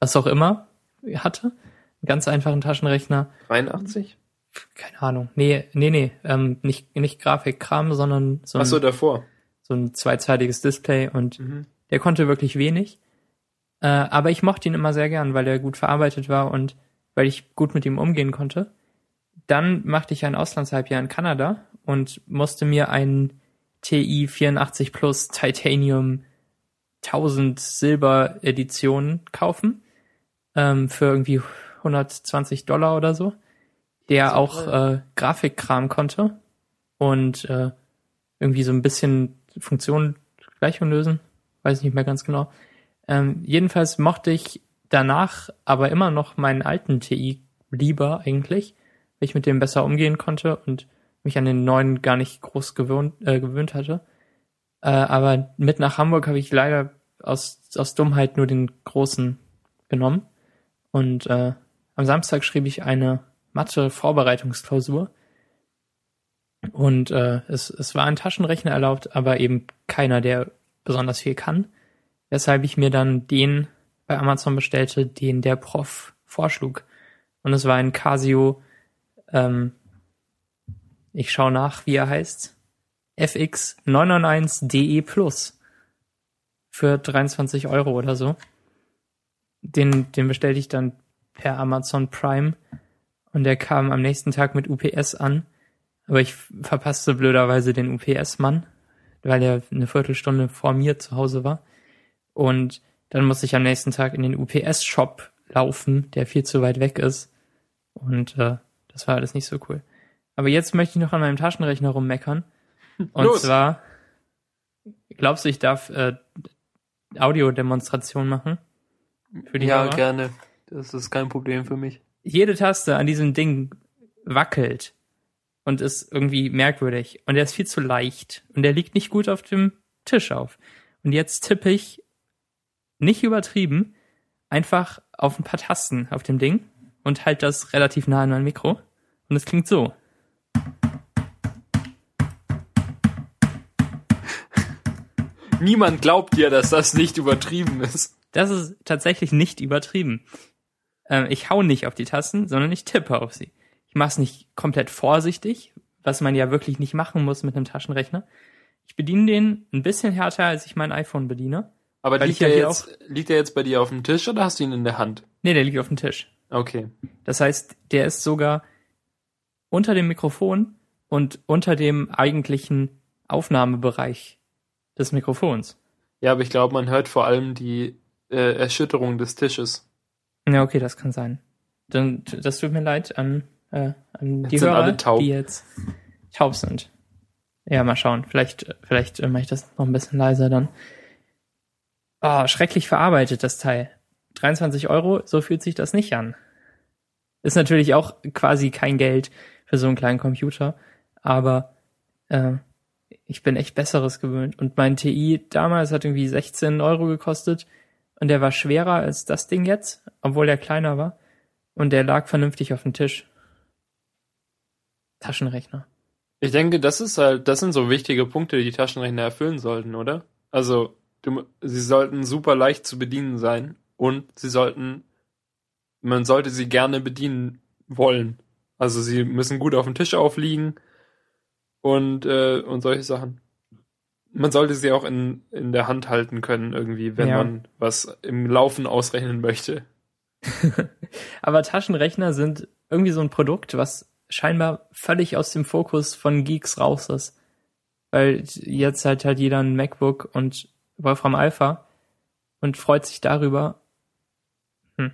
Speaker 1: was auch immer, hatte. Einen ganz einfachen Taschenrechner.
Speaker 2: 83?
Speaker 1: Keine Ahnung. Nee, nee, nee. Ähm, nicht, nicht Grafikkram, sondern so ein,
Speaker 2: Ach so, davor.
Speaker 1: so ein zweizeitiges Display und mhm. der konnte wirklich wenig. Äh, aber ich mochte ihn immer sehr gern, weil er gut verarbeitet war und weil ich gut mit ihm umgehen konnte. Dann machte ich ein Auslandshalbjahr in Kanada und musste mir einen TI 84 Plus Titanium 1000 Silber Edition kaufen ähm, für irgendwie 120 Dollar oder so. der auch äh, Grafikkram konnte und äh, irgendwie so ein bisschen Funktionen Gleichung lösen. Weiß ich nicht mehr ganz genau. Ähm, jedenfalls mochte ich danach aber immer noch meinen alten TI lieber eigentlich, weil ich mit dem besser umgehen konnte und mich an den neuen gar nicht groß gewöhnt, äh, gewöhnt hatte. Äh, aber mit nach Hamburg habe ich leider aus, aus Dummheit nur den großen genommen. Und äh, am Samstag schrieb ich eine Mathe-Vorbereitungsklausur. Und äh, es, es war ein Taschenrechner erlaubt, aber eben keiner, der besonders viel kann. Weshalb ich mir dann den bei Amazon bestellte, den der Prof vorschlug. Und es war ein Casio, ähm, ich schaue nach, wie er heißt, FX 991 DE Plus für 23 Euro oder so. Den, den bestellte ich dann per Amazon Prime und der kam am nächsten Tag mit UPS an. Aber ich verpasste blöderweise den UPS-Mann, weil er eine Viertelstunde vor mir zu Hause war. Und dann musste ich am nächsten Tag in den UPS-Shop laufen, der viel zu weit weg ist. Und äh, das war alles nicht so cool. Aber jetzt möchte ich noch an meinem Taschenrechner rummeckern. Und Los. zwar, glaubst du, ich darf äh, Audiodemonstration machen?
Speaker 2: Für die ja, Hörer? gerne. Das ist kein Problem für mich.
Speaker 1: Jede Taste an diesem Ding wackelt und ist irgendwie merkwürdig. Und er ist viel zu leicht. Und er liegt nicht gut auf dem Tisch auf. Und jetzt tippe ich, nicht übertrieben, einfach auf ein paar Tasten auf dem Ding und halt das relativ nah an mein Mikro. Und es klingt so.
Speaker 2: Niemand glaubt dir, dass das nicht übertrieben ist.
Speaker 1: Das ist tatsächlich nicht übertrieben. Ähm, ich hau nicht auf die Tasten, sondern ich tippe auf sie. Ich mache es nicht komplett vorsichtig, was man ja wirklich nicht machen muss mit einem Taschenrechner. Ich bediene den ein bisschen härter, als ich mein iPhone bediene.
Speaker 2: Aber liegt der, jetzt, liegt der jetzt bei dir auf dem Tisch oder hast du ihn in der Hand?
Speaker 1: Nee, der liegt auf dem Tisch.
Speaker 2: Okay.
Speaker 1: Das heißt, der ist sogar unter dem Mikrofon und unter dem eigentlichen Aufnahmebereich des Mikrofons.
Speaker 2: Ja, aber ich glaube, man hört vor allem die äh, Erschütterung des Tisches.
Speaker 1: Ja, okay, das kann sein. Dann, das tut mir leid an, äh, an die Hörer, die jetzt taub sind. Ja, mal schauen. Vielleicht, vielleicht äh, mache ich das noch ein bisschen leiser dann. Oh, schrecklich verarbeitet, das Teil. 23 Euro, so fühlt sich das nicht an. Ist natürlich auch quasi kein Geld für so einen kleinen Computer, aber äh, ich bin echt Besseres gewöhnt. Und mein TI damals hat irgendwie 16 Euro gekostet und der war schwerer als das Ding jetzt, obwohl der kleiner war. Und der lag vernünftig auf dem Tisch. Taschenrechner.
Speaker 2: Ich denke, das ist halt, das sind so wichtige Punkte, die Taschenrechner erfüllen sollten, oder? Also, du, sie sollten super leicht zu bedienen sein und sie sollten, man sollte sie gerne bedienen wollen. Also sie müssen gut auf dem Tisch aufliegen und, äh, und solche Sachen. Man sollte sie auch in, in der Hand halten können, irgendwie, wenn ja. man was im Laufen ausrechnen möchte.
Speaker 1: Aber Taschenrechner sind irgendwie so ein Produkt, was scheinbar völlig aus dem Fokus von Geeks raus ist. Weil jetzt hat halt jeder ein MacBook und Wolfram Alpha und freut sich darüber. Hm.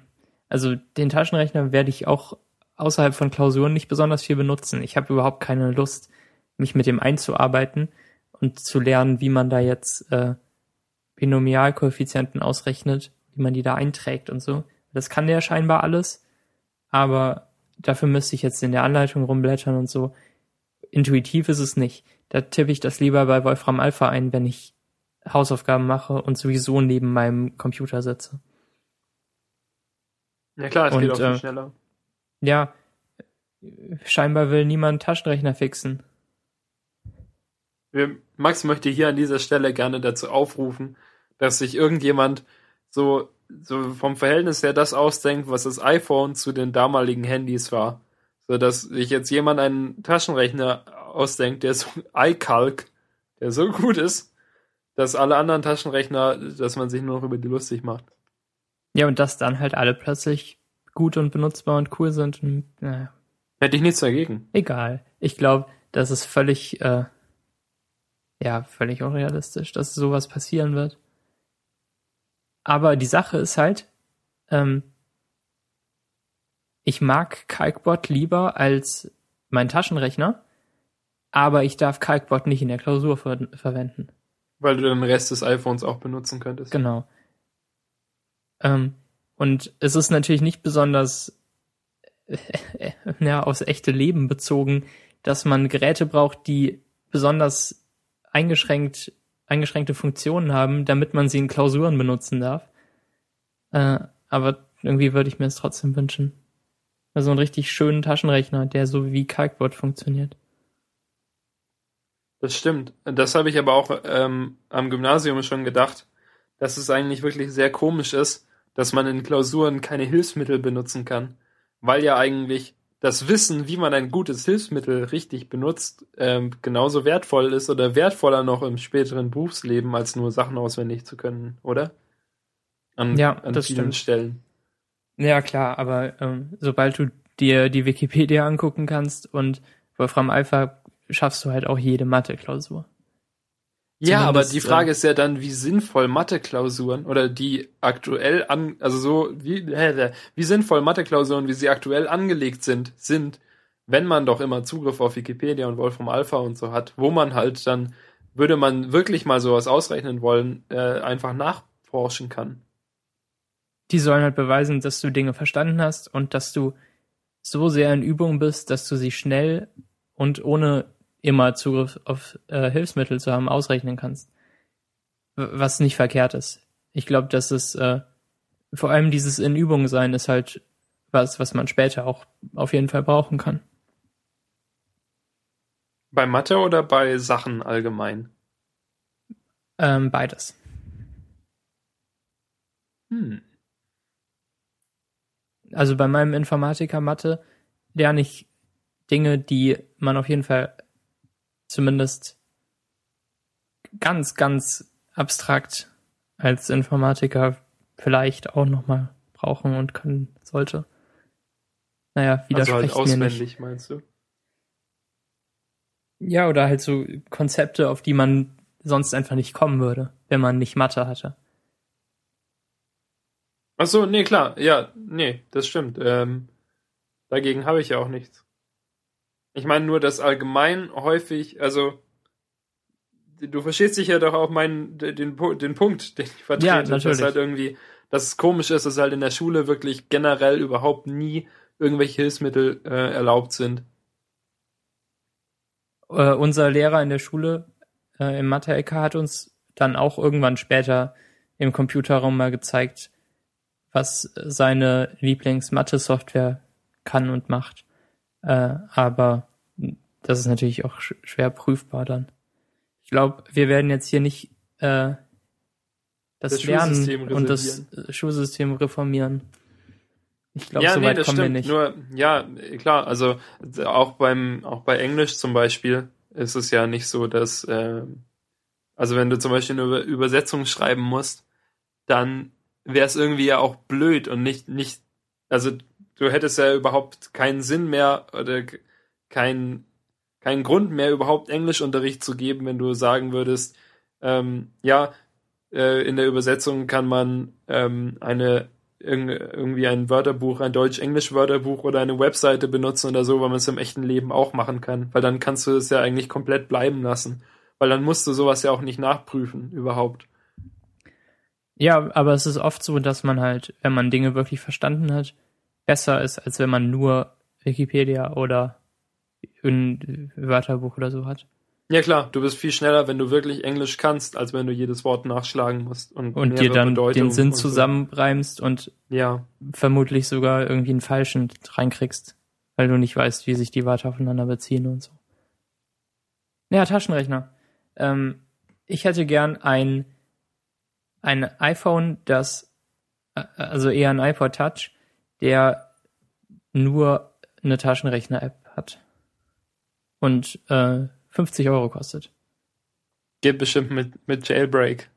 Speaker 1: Also den Taschenrechner werde ich auch außerhalb von Klausuren nicht besonders viel benutzen. Ich habe überhaupt keine Lust, mich mit dem einzuarbeiten und zu lernen, wie man da jetzt äh, Binomialkoeffizienten ausrechnet, wie man die da einträgt und so. Das kann der scheinbar alles, aber dafür müsste ich jetzt in der Anleitung rumblättern und so. Intuitiv ist es nicht. Da tippe ich das lieber bei Wolfram Alpha ein, wenn ich Hausaufgaben mache und sowieso neben meinem Computer sitze.
Speaker 2: Ja klar, es und, geht auch viel äh, schneller.
Speaker 1: Ja, scheinbar will niemand Taschenrechner fixen.
Speaker 2: Max möchte hier an dieser Stelle gerne dazu aufrufen, dass sich irgendjemand so, so vom Verhältnis her das ausdenkt, was das iPhone zu den damaligen Handys war. So dass sich jetzt jemand einen Taschenrechner ausdenkt, der so iCalc, der so gut ist, dass alle anderen Taschenrechner, dass man sich nur noch über die lustig macht.
Speaker 1: Ja, und dass dann halt alle plötzlich gut und benutzbar und cool sind. Und, naja.
Speaker 2: Hätte ich nichts dagegen.
Speaker 1: Egal. Ich glaube, das ist völlig, äh, ja, völlig unrealistisch, dass sowas passieren wird. Aber die Sache ist halt, ähm, ich mag Calcbot lieber als mein Taschenrechner, aber ich darf Calcbot nicht in der Klausur ver verwenden.
Speaker 2: Weil du den Rest des iPhones auch benutzen könntest.
Speaker 1: Genau. Ähm, und es ist natürlich nicht besonders ja, aufs echte Leben bezogen, dass man Geräte braucht, die besonders eingeschränkt, eingeschränkte Funktionen haben, damit man sie in Klausuren benutzen darf. Äh, aber irgendwie würde ich mir es trotzdem wünschen. Also einen richtig schönen Taschenrechner, der so wie Calcboard funktioniert.
Speaker 2: Das stimmt. Das habe ich aber auch ähm, am Gymnasium schon gedacht, dass es eigentlich wirklich sehr komisch ist, dass man in Klausuren keine Hilfsmittel benutzen kann, weil ja eigentlich das Wissen, wie man ein gutes Hilfsmittel richtig benutzt, ähm, genauso wertvoll ist oder wertvoller noch im späteren Berufsleben, als nur Sachen auswendig zu können, oder?
Speaker 1: An, ja, an das vielen stimmt. Stellen. Ja, klar, aber ähm, sobald du dir die Wikipedia angucken kannst und Wolfram Alpha schaffst du halt auch jede Mathe-Klausur.
Speaker 2: Ja, aber die Frage äh, ist ja dann, wie sinnvoll Mathe-Klausuren oder die aktuell an, also so, wie, wie sinnvoll Mathe-Klausuren, wie sie aktuell angelegt sind, sind, wenn man doch immer Zugriff auf Wikipedia und Wolfram Alpha und so hat, wo man halt dann, würde man wirklich mal sowas ausrechnen wollen, äh, einfach nachforschen kann.
Speaker 1: Die sollen halt beweisen, dass du Dinge verstanden hast und dass du so sehr in Übung bist, dass du sie schnell und ohne immer Zugriff auf äh, Hilfsmittel zu haben, ausrechnen kannst. Was nicht verkehrt ist. Ich glaube, dass es äh, vor allem dieses in Übung sein ist halt was, was man später auch auf jeden Fall brauchen kann.
Speaker 2: Bei Mathe oder bei Sachen allgemein?
Speaker 1: Ähm, beides.
Speaker 2: Hm.
Speaker 1: Also bei meinem Informatiker Mathe lerne ich Dinge, die man auf jeden Fall zumindest ganz, ganz abstrakt als Informatiker vielleicht auch nochmal brauchen und können sollte. Naja, widersprecht also halt auswendig, mir nicht.
Speaker 2: meinst du?
Speaker 1: Ja, oder halt so Konzepte, auf die man sonst einfach nicht kommen würde, wenn man nicht Mathe hatte.
Speaker 2: Ach so, nee, klar, ja, nee, das stimmt. Ähm, dagegen habe ich ja auch nichts. Ich meine nur, dass allgemein häufig, also du verstehst dich ja doch auch meinen den, den Punkt, den ich vertrete, ja, dass halt irgendwie, dass es komisch ist, dass halt in der Schule wirklich generell überhaupt nie irgendwelche Hilfsmittel äh, erlaubt sind.
Speaker 1: Äh, unser Lehrer in der Schule äh, im Mathe-LK hat uns dann auch irgendwann später im Computerraum mal gezeigt, was seine Lieblings-Mathe-Software kann und macht. Äh, aber das ist natürlich auch sch schwer prüfbar dann. Ich glaube, wir werden jetzt hier nicht äh, das, das Lernen und das Schulsystem reformieren.
Speaker 2: Ich glaube, ja, so nee, weit kommen stimmt. wir nicht. Nur, ja, klar, also auch beim, auch bei Englisch zum Beispiel ist es ja nicht so, dass, äh, also wenn du zum Beispiel eine Übersetzung schreiben musst, dann wäre es irgendwie ja auch blöd und nicht, nicht, also du hättest ja überhaupt keinen Sinn mehr oder keinen keinen Grund mehr überhaupt Englischunterricht zu geben, wenn du sagen würdest, ähm, ja, äh, in der Übersetzung kann man ähm, eine irgendwie ein Wörterbuch, ein Deutsch-Englisch-Wörterbuch oder eine Webseite benutzen oder so, weil man es im echten Leben auch machen kann, weil dann kannst du es ja eigentlich komplett bleiben lassen, weil dann musst du sowas ja auch nicht nachprüfen überhaupt.
Speaker 1: Ja, aber es ist oft so, dass man halt, wenn man Dinge wirklich verstanden hat, besser ist, als wenn man nur Wikipedia oder ein Wörterbuch oder so hat.
Speaker 2: Ja klar, du bist viel schneller, wenn du wirklich Englisch kannst, als wenn du jedes Wort nachschlagen musst
Speaker 1: und, und dir dann den Sinn zusammenreimst und ja. vermutlich sogar irgendwie einen falschen reinkriegst, weil du nicht weißt, wie sich die Wörter aufeinander beziehen und so. Ja, Taschenrechner. Ähm, ich hätte gern ein, ein iPhone, das, äh, also eher ein iPod Touch, der nur eine Taschenrechner-App hat. Und äh, 50 Euro kostet.
Speaker 2: Geht bestimmt mit, mit Jailbreak.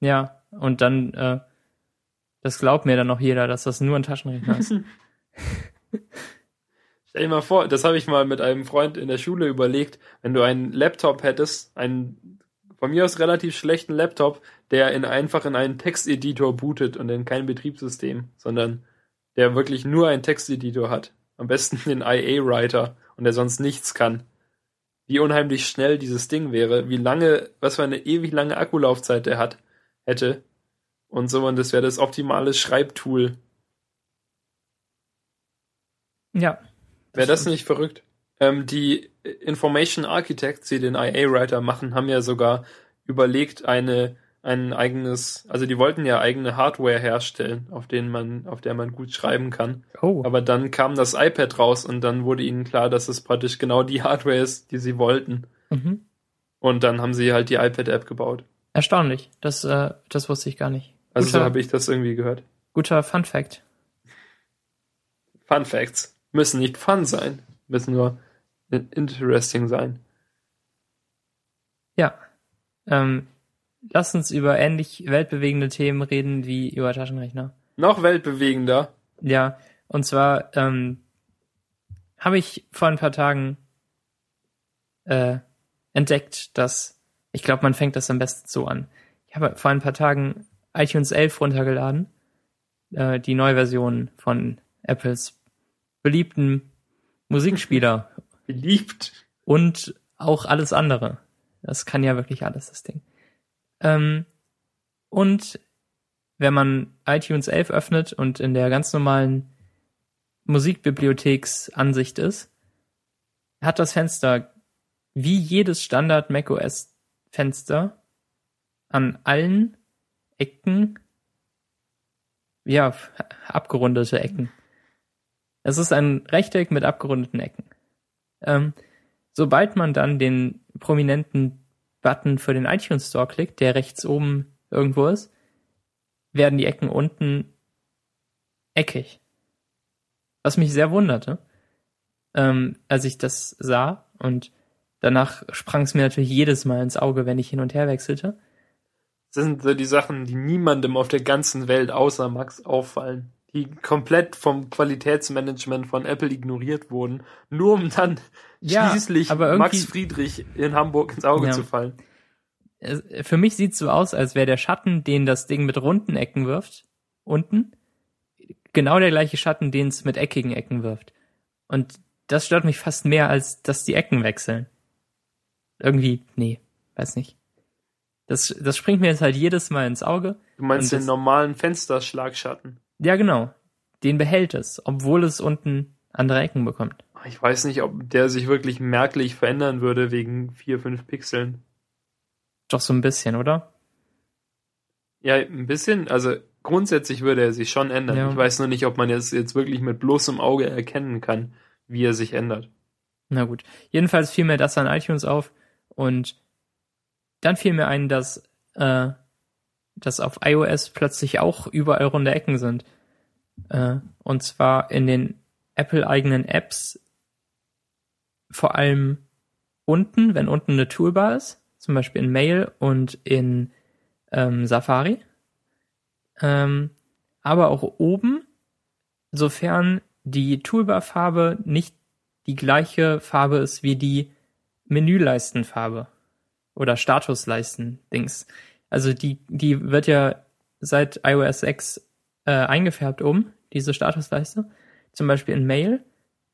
Speaker 1: Ja, und dann, äh, das glaubt mir dann noch jeder, dass das nur ein Taschenrechner ist.
Speaker 2: Stell dir mal vor, das habe ich mal mit einem Freund in der Schule überlegt, wenn du einen Laptop hättest, einen von mir aus relativ schlechten Laptop, der in einfach in einen Texteditor bootet und in kein Betriebssystem, sondern der wirklich nur einen Texteditor hat, am besten den IA-Writer und der sonst nichts kann, wie unheimlich schnell dieses Ding wäre, wie lange, was für eine ewig lange Akkulaufzeit der hat, hätte und so, und das wäre das optimale Schreibtool.
Speaker 1: Ja.
Speaker 2: Wäre das nicht verrückt? Ähm, die Information Architects, die den IA-Writer machen, haben ja sogar überlegt, eine ein eigenes, also die wollten ja eigene Hardware herstellen, auf denen man, auf der man gut schreiben kann.
Speaker 1: Oh.
Speaker 2: Aber dann kam das iPad raus und dann wurde ihnen klar, dass es praktisch genau die Hardware ist, die sie wollten.
Speaker 1: Mhm.
Speaker 2: Und dann haben sie halt die iPad-App gebaut.
Speaker 1: Erstaunlich. Das, äh, das wusste ich gar nicht.
Speaker 2: Also
Speaker 1: Guter-
Speaker 2: so habe ich das irgendwie gehört.
Speaker 1: Guter Fun Fact.
Speaker 2: Fun Facts müssen nicht fun sein, müssen nur interesting sein.
Speaker 1: Ja. Ähm, lass uns über ähnlich weltbewegende Themen reden wie über Taschenrechner.
Speaker 2: Noch weltbewegender.
Speaker 1: Ja, und zwar ähm, habe ich vor ein paar Tagen äh, entdeckt, dass ich glaube, man fängt das am besten so an. Ich habe vor ein paar Tagen iTunes 11 runtergeladen, äh, die neue Version von Apples beliebten Musikspieler
Speaker 2: Beliebt.
Speaker 1: und auch alles andere. Das kann ja wirklich alles, das Ding. Ähm, und wenn man iTunes 11 öffnet und in der ganz normalen Musikbibliotheksansicht ist, hat das Fenster wie jedes Standard macOS Fenster an allen Ecken, ja, abgerundete Ecken. Es ist ein Rechteck mit abgerundeten Ecken. Ähm, sobald man dann den prominenten Button für den iTunes Store klickt, der rechts oben irgendwo ist, werden die Ecken unten eckig. Was mich sehr wunderte, ähm, als ich das sah und danach sprang es mir natürlich jedes Mal ins Auge, wenn ich hin und her wechselte.
Speaker 2: Das sind so die Sachen, die niemandem auf der ganzen Welt außer Max auffallen. Die komplett vom Qualitätsmanagement von Apple ignoriert wurden, nur um dann
Speaker 1: Ja,
Speaker 2: schließlich Max Friedrich in Hamburg ins Auge
Speaker 1: Ja.
Speaker 2: zu fallen.
Speaker 1: Für mich sieht's so aus, als wäre der Schatten, den das Ding mit runden Ecken wirft, unten, genau der gleiche Schatten, den es mit eckigen Ecken wirft. Und das stört mich fast mehr, als dass die Ecken wechseln. Irgendwie, nee, weiß nicht. Das, das springt mir jetzt halt jedes Mal ins Auge.
Speaker 2: Du meinst den normalen Fensterschlagschatten.
Speaker 1: Ja, genau. Den behält es, obwohl es unten andere Ecken bekommt.
Speaker 2: Ich weiß nicht, ob der sich wirklich merklich verändern würde wegen vier, fünf Pixeln.
Speaker 1: Doch so ein bisschen, oder?
Speaker 2: Ja, ein bisschen. Also grundsätzlich würde er sich schon ändern.
Speaker 1: Ja.
Speaker 2: Ich weiß nur nicht, ob man jetzt, jetzt wirklich mit bloßem Auge erkennen kann, wie er sich ändert.
Speaker 1: Na gut. Jedenfalls fiel mir das an iTunes auf und dann fiel mir ein, dass, äh, dass auf iOS plötzlich auch überall runde Ecken sind. Äh, und zwar in den Apple-eigenen Apps vor allem unten, wenn unten eine Toolbar ist, zum Beispiel in Mail und in ähm, Safari. Ähm, aber auch oben, sofern die Toolbar-Farbe nicht die gleiche Farbe ist wie die Menüleistenfarbe oder Statusleisten-Dings. Also die, die wird ja seit iOS 6 äh, eingefärbt oben, diese Statusleiste. Zum Beispiel in Mail.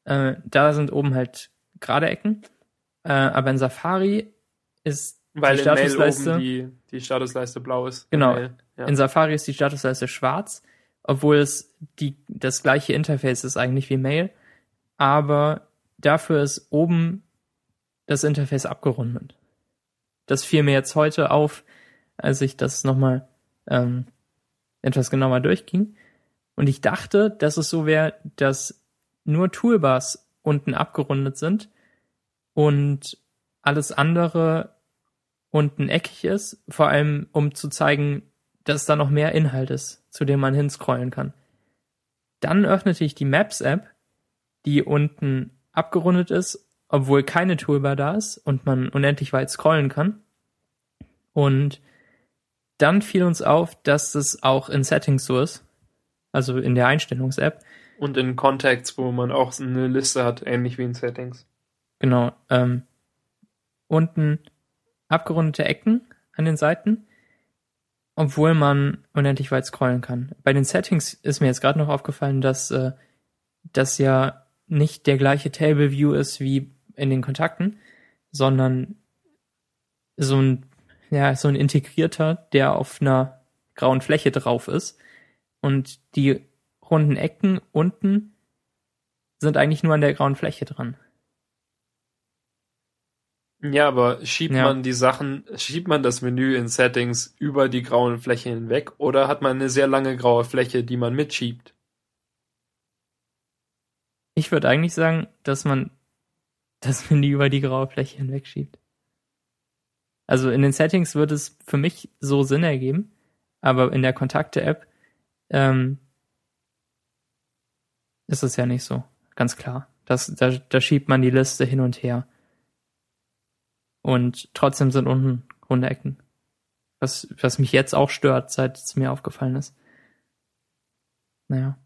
Speaker 1: Äh, da sind oben halt gerade Ecken. Äh, aber in Safari ist
Speaker 2: Weil
Speaker 1: die
Speaker 2: in Mail
Speaker 1: Statusleiste.
Speaker 2: oben die, die Statusleiste blau ist.
Speaker 1: Genau.
Speaker 2: Mail. Ja.
Speaker 1: In Safari ist die Statusleiste schwarz, obwohl es die, das gleiche Interface ist eigentlich wie Mail, aber dafür ist oben das Interface abgerundet. Das fiel mir jetzt heute auf, als ich das nochmal ähm, etwas genauer durchging. Und ich dachte, dass es so wäre, dass nur Toolbars unten abgerundet sind und alles andere unten eckig ist, vor allem um zu zeigen, dass da noch mehr Inhalt ist, zu dem man hinscrollen kann. Dann öffnete ich die Maps-App, die unten abgerundet ist, obwohl keine Toolbar da ist und man unendlich weit scrollen kann. Und dann fiel uns auf, dass es auch in Settings so ist, also in der Einstellungs-App.
Speaker 2: Und in Contacts, wo man auch eine Liste hat, ähnlich wie in Settings.
Speaker 1: Genau. Ähm, unten abgerundete Ecken an den Seiten. obwohl man unendlich weit scrollen kann. Bei den Settings ist mir jetzt gerade noch aufgefallen, dass äh, das ja nicht der gleiche Table View ist wie in den Kontakten, sondern so ein ja so ein integrierter, der auf einer grauen Fläche drauf ist und die runden Ecken unten sind eigentlich nur an der grauen Fläche dran.
Speaker 2: Ja, aber schiebt
Speaker 1: Ja.
Speaker 2: man die Sachen, schiebt man das Menü in Settings über die grauen Fläche hinweg oder hat man eine sehr lange graue Fläche, die man mitschiebt?
Speaker 1: Ich würde eigentlich sagen, dass man das Menü über die graue Fläche hinwegschiebt. Also in den Settings würde es für mich so Sinn ergeben, aber in der Kontakte-App ähm, ist es ja nicht so, ganz klar. Das, da, da schiebt man die Liste hin und her. Und trotzdem sind unten runde Ecken. Was, was mich jetzt auch stört, seit es mir aufgefallen ist. Naja.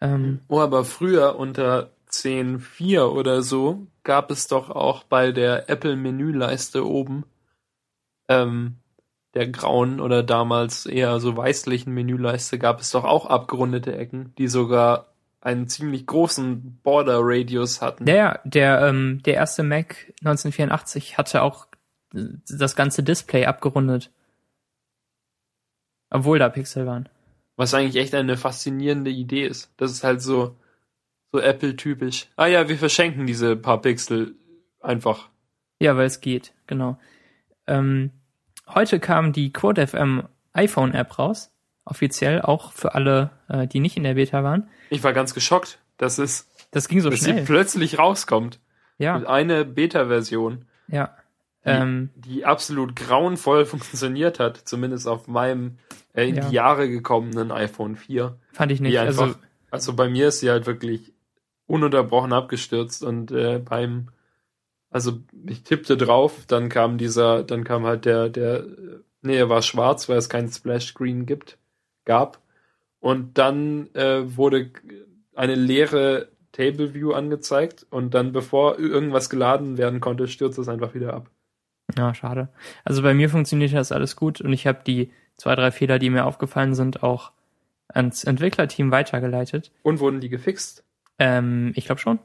Speaker 1: Ähm,
Speaker 2: Oh, aber früher unter 10.4 oder so gab es doch auch bei der Apple Menüleiste oben ähm, der grauen oder damals eher so weißlichen Menüleiste gab es doch auch abgerundete Ecken, die sogar einen ziemlich großen Border Radius hatten.
Speaker 1: Ja, der, ähm, der erste Mac 1984 hatte auch äh, das ganze Display abgerundet. Obwohl da Pixel waren.
Speaker 2: Was eigentlich echt eine faszinierende Idee ist. Das ist halt so, so Apple-typisch. Ah ja, wir verschenken diese paar Pixel einfach.
Speaker 1: Ja, weil es geht, genau. Ähm, heute kam die QuoteFM iPhone-App raus. Offiziell auch für alle, äh, die nicht in der Beta waren.
Speaker 2: Ich war ganz geschockt, dass es,
Speaker 1: Das ging so
Speaker 2: dass sie
Speaker 1: schnell.
Speaker 2: plötzlich rauskommt.
Speaker 1: Ja,
Speaker 2: Eine Beta-Version.
Speaker 1: ja.
Speaker 2: die,
Speaker 1: Ähm,
Speaker 2: die absolut grauenvoll funktioniert hat, zumindest auf meinem äh, in
Speaker 1: Ja.
Speaker 2: die Jahre gekommenen iPhone 4.
Speaker 1: fand ich nicht.
Speaker 2: Die einfach,
Speaker 1: Also,
Speaker 2: also, bei mir ist sie halt wirklich ununterbrochen abgestürzt und äh, beim, also ich tippte drauf, dann kam dieser, dann kam halt der, der, nee, er war schwarz, weil es keinen Splash-Screen gibt, gab. Und dann äh, wurde eine leere Table View angezeigt und dann, bevor irgendwas geladen werden konnte, stürzte es einfach wieder ab.
Speaker 1: ja, schade. Also bei mir funktioniert das alles gut und ich habe die zwei, drei Fehler, die mir aufgefallen sind, auch ans Entwicklerteam weitergeleitet.
Speaker 2: Und wurden die gefixt?
Speaker 1: Ähm, ich glaube schon.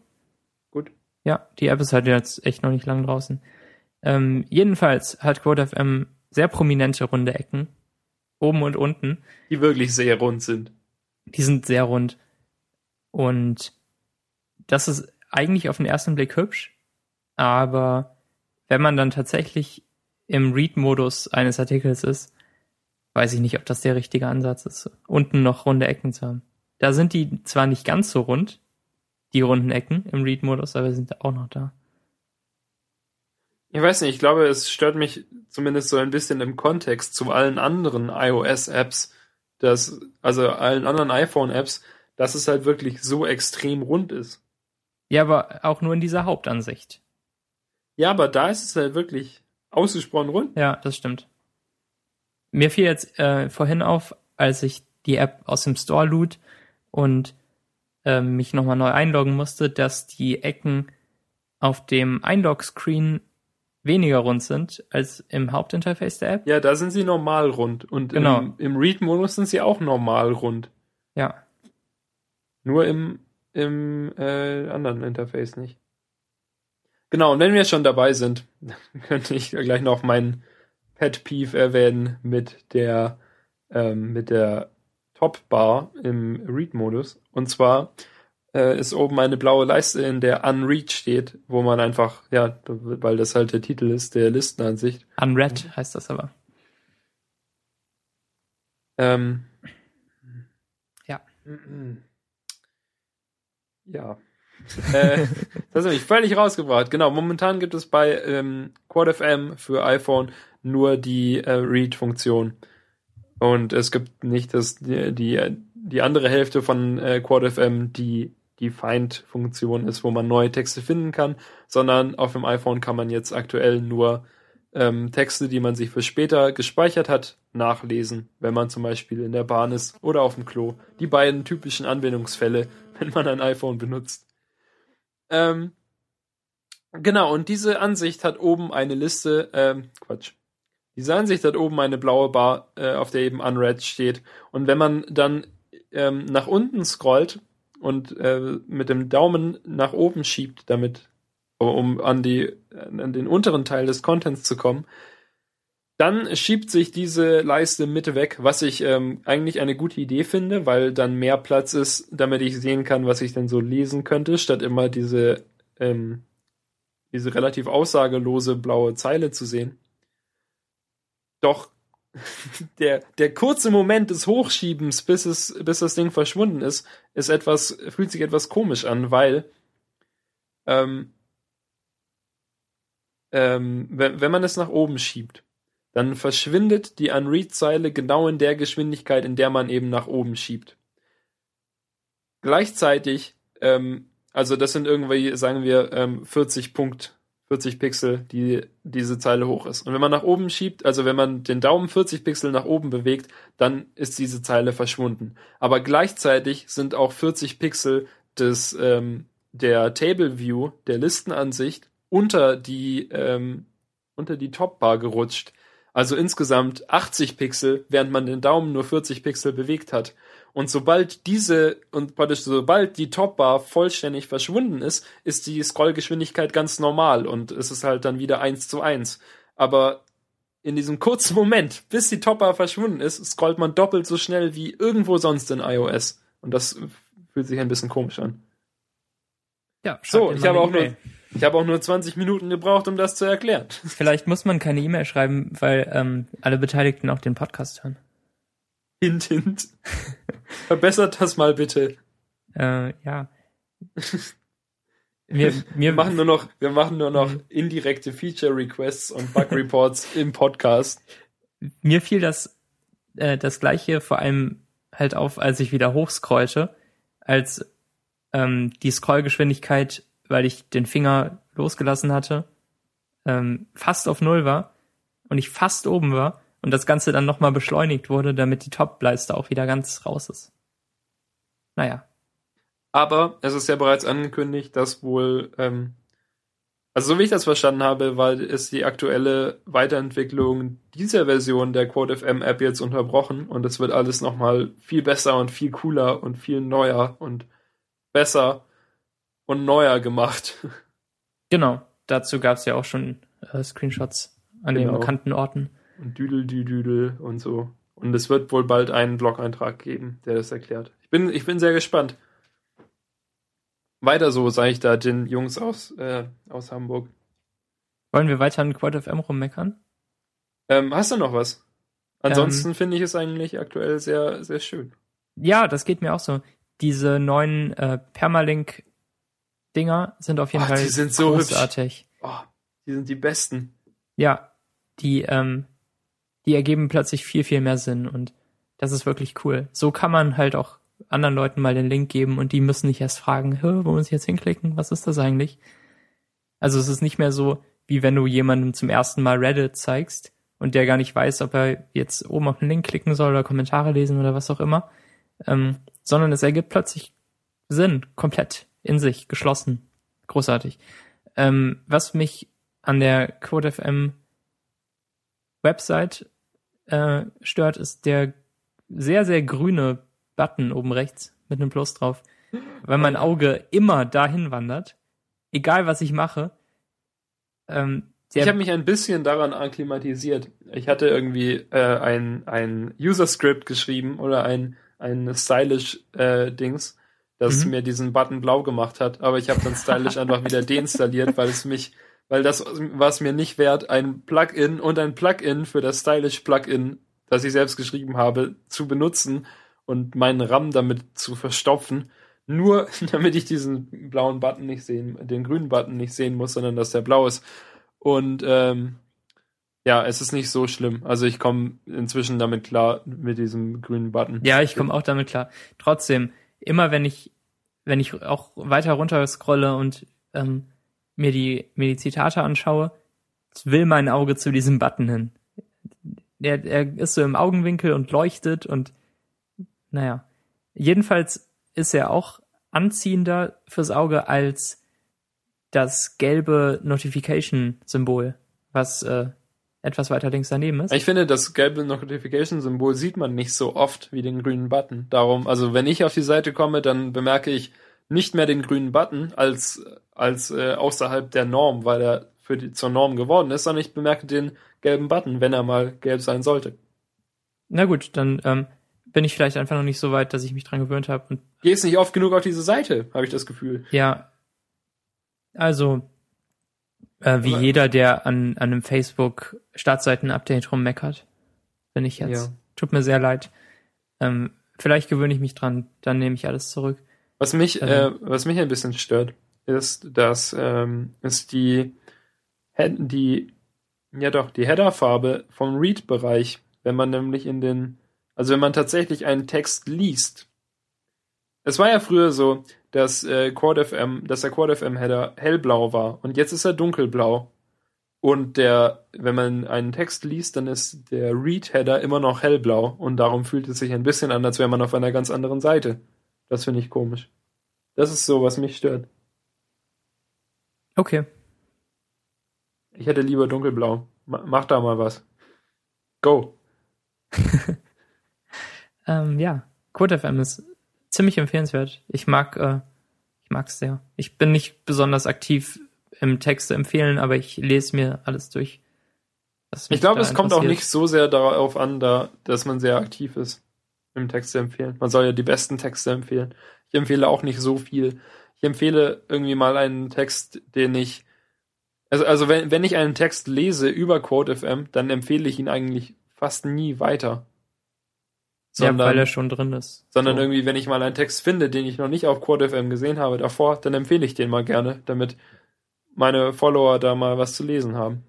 Speaker 2: Gut.
Speaker 1: Ja, die App ist halt jetzt echt noch nicht lang draußen. Ähm, jedenfalls hat QuoteFM sehr prominente runde Ecken. Oben und unten.
Speaker 2: Die wirklich sehr rund sind.
Speaker 1: Die sind sehr rund. Und das ist eigentlich auf den ersten Blick hübsch. Aber wenn man dann tatsächlich im Read-Modus eines Artikels ist, weiß ich nicht, ob das der richtige Ansatz ist, unten noch runde Ecken zu haben. Da sind die zwar nicht ganz so rund, die runden Ecken im Read-Modus, aber sind auch noch da.
Speaker 2: Ich weiß nicht, ich glaube, es stört mich zumindest so ein bisschen im Kontext zu allen anderen iOS-Apps, dass, also allen anderen iPhone-Apps, dass es halt wirklich so extrem rund ist.
Speaker 1: Ja, aber auch nur in dieser Hauptansicht.
Speaker 2: Ja, aber da ist es halt wirklich ausgesprochen rund.
Speaker 1: Ja, das stimmt. Mir fiel jetzt äh, vorhin auf, als ich die App aus dem Store lud und ähm, mich nochmal neu einloggen musste, dass die Ecken auf dem Einlog-Screen weniger rund sind als im Hauptinterface der App.
Speaker 2: Ja, da sind sie normal rund. Und
Speaker 1: Genau.
Speaker 2: im, im Read-Modus sind sie auch normal rund.
Speaker 1: Ja,
Speaker 2: Nur im, im äh, anderen Interface nicht. Genau, und wenn wir schon dabei sind, könnte ich gleich noch meinen Pet Peeve erwähnen mit der, ähm, mit der Top-Bar im Read-Modus. Und zwar äh, ist oben eine blaue Leiste, in der Unread steht, wo man einfach, ja, weil das halt der Titel ist, der Listenansicht,
Speaker 1: unread heißt das aber.
Speaker 2: Ähm,
Speaker 1: Ja.
Speaker 2: Ja. äh, das hat mich völlig rausgebracht. Genau, momentan gibt es bei ähm, QuadFM für iPhone nur die äh, Read-Funktion. Und es gibt nicht das, die, die, andere Hälfte von äh, QuadFM, die die Find-Funktion ist, wo man neue Texte finden kann, sondern auf dem iPhone kann man jetzt aktuell nur ähm, Texte, die man sich für später gespeichert hat, nachlesen, wenn man zum Beispiel in der Bahn ist oder auf dem Klo. Die beiden typischen Anwendungsfälle, wenn man ein iPhone benutzt. Ähm, genau, und diese Ansicht hat oben eine Liste, ähm, Quatsch. Diese Ansicht hat oben eine blaue Bar, äh, auf der eben Unread steht. Und wenn man dann ähm, nach unten scrollt und äh, mit dem Daumen nach oben schiebt, damit, um an die, an den unteren Teil des Contents zu kommen, dann schiebt sich diese Leiste Mitte weg, was ich ähm, eigentlich eine gute Idee finde, weil dann mehr Platz ist, damit ich sehen kann, was ich denn so lesen könnte, statt immer diese, ähm, diese relativ aussagelose blaue Zeile zu sehen. Doch der, der kurze Moment des Hochschiebens, bis es, bis das Ding verschwunden ist, ist etwas, fühlt sich etwas komisch an, weil ähm, ähm, wenn, wenn man es nach oben schiebt, dann verschwindet die Unread-Zeile genau in der Geschwindigkeit, in der man eben nach oben schiebt. Gleichzeitig, ähm, also das sind irgendwie, sagen wir, ähm, 40 Punkt, 40 Pixel, die diese Zeile hoch ist. Und wenn man nach oben schiebt, also wenn man den Daumen 40 Pixel nach oben bewegt, dann ist diese Zeile verschwunden. Aber gleichzeitig sind auch 40 Pixel des ähm, der Table View, der Listenansicht, unter die ähm, unter die Topbar gerutscht. Also insgesamt 80 Pixel, während man den Daumen nur 40 Pixel bewegt hat. Und sobald diese, und praktisch sobald die Topbar vollständig verschwunden ist, ist die Scrollgeschwindigkeit ganz normal und es ist halt dann wieder eins zu eins. Aber in diesem kurzen Moment, bis die Topbar verschwunden ist, scrollt man doppelt so schnell wie irgendwo sonst in iOS. Und das fühlt sich ein bisschen komisch an.
Speaker 1: Ja,
Speaker 2: so, ich habe auch nur, ich habe auch nur 20 Minuten gebraucht, um das zu erklären.
Speaker 1: Vielleicht muss man keine E-Mail schreiben, weil ähm, alle Beteiligten auch den Podcast hören.
Speaker 2: Hint, hint. Verbessert das mal bitte.
Speaker 1: Äh, ja.
Speaker 2: Wir, wir machen nur noch, wir machen nur noch indirekte Feature Requests und Bug Reports im Podcast.
Speaker 1: Mir fiel das, äh, das gleiche vor allem halt auf, als ich wieder hochscrollte, als ähm, die Scrollgeschwindigkeit weil ich den Finger losgelassen hatte, ähm, fast auf Null war und ich fast oben war und das Ganze dann nochmal beschleunigt wurde, damit die Top-Leiste auch wieder ganz raus ist. Naja.
Speaker 2: Aber es ist ja bereits angekündigt, dass wohl, ähm, also so wie ich das verstanden habe, weil ist die aktuelle Weiterentwicklung dieser Version der QuoteFM App jetzt unterbrochen und es wird alles nochmal viel besser und viel cooler und viel neuer und besser und neuer gemacht.
Speaker 1: Genau, dazu gab es ja auch schon äh, Screenshots an genau. den bekannten Orten.
Speaker 2: Und Düdel, Düdel und so. Und es wird wohl bald einen Blog-Eintrag geben, der das erklärt. Ich bin, ich bin sehr gespannt. Weiter so, sage ich da den Jungs aus, äh, aus Hamburg.
Speaker 1: Wollen wir weiter an Quad FM rummeckern?
Speaker 2: Ähm, hast du noch was? Ansonsten ähm, finde ich es eigentlich aktuell sehr, sehr schön.
Speaker 1: Ja, das geht mir auch so. Diese neuen äh, Permalink Dinger sind auf jeden oh, Fall
Speaker 2: die sind so
Speaker 1: großartig.
Speaker 2: Oh, die sind die besten.
Speaker 1: Ja, die, ähm, die ergeben plötzlich viel, viel mehr Sinn und das ist wirklich cool. So kann man halt auch anderen Leuten mal den Link geben und die müssen nicht erst fragen, wo muss ich jetzt hinklicken? Was ist das eigentlich? Also es ist nicht mehr so, wie wenn du jemandem zum ersten Mal Reddit zeigst und der gar nicht weiß, ob er jetzt oben auf den Link klicken soll oder Kommentare lesen oder was auch immer, ähm, sondern es ergibt plötzlich Sinn, komplett in sich, geschlossen. Großartig. Ähm, was mich an der CodeFM Website äh, stört, ist der sehr, sehr grüne Button oben rechts mit einem Plus drauf. Weil mein Auge immer dahin wandert, egal was ich mache. Ähm,
Speaker 2: ich habe mich ein bisschen daran akklimatisiert. Ich hatte irgendwie äh, ein, ein User-Script geschrieben oder ein, ein stylish äh, Dings das mhm. mir diesen Button blau gemacht hat, aber ich habe dann stylisch einfach wieder deinstalliert, weil es mich, weil das war es mir nicht wert, ein Plugin und ein Plugin für das stylish Plugin, das ich selbst geschrieben habe, zu benutzen und meinen RAM damit zu verstopfen, nur damit ich diesen blauen Button nicht sehen, den grünen Button nicht sehen muss, sondern dass der blau ist. Und ähm, ja, es ist nicht so schlimm. Also ich komme inzwischen damit klar mit diesem grünen Button.
Speaker 1: Ja, ich komme auch damit klar. Trotzdem, immer wenn ich, wenn ich auch weiter runter scrolle und ähm, mir die, mir die Zitate anschaue, will mein Auge zu diesem Button hin. Er, er ist so im Augenwinkel und leuchtet und naja. Jedenfalls ist er auch anziehender fürs Auge als das gelbe Notification-Symbol, was äh, etwas weiter links daneben ist.
Speaker 2: Ich finde, das gelbe Notification-Symbol sieht man nicht so oft wie den grünen Button. Darum, also wenn ich auf die Seite komme, dann bemerke ich nicht mehr den grünen Button als, als äh, außerhalb der Norm, weil er für die, zur Norm geworden ist, sondern ich bemerke den gelben Button, wenn er mal gelb sein sollte.
Speaker 1: Na gut, dann ähm, bin ich vielleicht einfach noch nicht so weit, dass ich mich dran gewöhnt habe. Und
Speaker 2: Gehst nicht oft genug auf diese Seite, habe ich das Gefühl.
Speaker 1: ja, also äh, wie
Speaker 2: Aber-
Speaker 1: jeder, der an, an einem Facebook-Startseiten-Update rummeckert, bin ich jetzt.
Speaker 2: Ja.
Speaker 1: Tut mir sehr leid. Ähm, vielleicht gewöhne ich mich dran, dann nehme ich alles zurück.
Speaker 2: Was mich,
Speaker 1: Also-
Speaker 2: äh, was mich ein bisschen stört, ist, dass ähm, ist die die ja doch die Headerfarbe vom Read-Bereich, wenn man nämlich in den, also wenn man tatsächlich einen Text liest. Es war ja früher so, dass äh, Quad FM, dass der Quad FM Header hellblau war und jetzt ist er dunkelblau. Und der, wenn man einen Text liest, dann ist der Read-Header immer noch hellblau und darum fühlt es sich ein bisschen an, als wäre man auf einer ganz anderen Seite. Das finde ich komisch. Das ist so, was mich stört.
Speaker 1: Okay.
Speaker 2: Ich hätte lieber dunkelblau. Ma mach da mal was. Go.
Speaker 1: Ähm, ja, Code FM ist ziemlich empfehlenswert. Ich mag, äh, ich mag's sehr. Ich bin nicht besonders aktiv im Texte empfehlen, aber ich lese mir alles durch.
Speaker 2: Ich glaube, es kommt auch nicht so sehr darauf an, da, dass man sehr aktiv ist im Texte empfehlen. Man soll ja die besten Texte empfehlen. Ich empfehle auch nicht so viel. Ich empfehle irgendwie mal einen Text, den ich also, also wenn, wenn ich einen Text lese über Quote FM, dann empfehle ich ihn eigentlich fast nie weiter.
Speaker 1: Ja, weil er schon drin ist.
Speaker 2: Sondern
Speaker 1: So.
Speaker 2: irgendwie, wenn ich mal einen Text finde, den ich noch nicht auf QuadFM gesehen habe davor, dann empfehle ich den mal gerne, damit meine Follower da mal was zu lesen haben.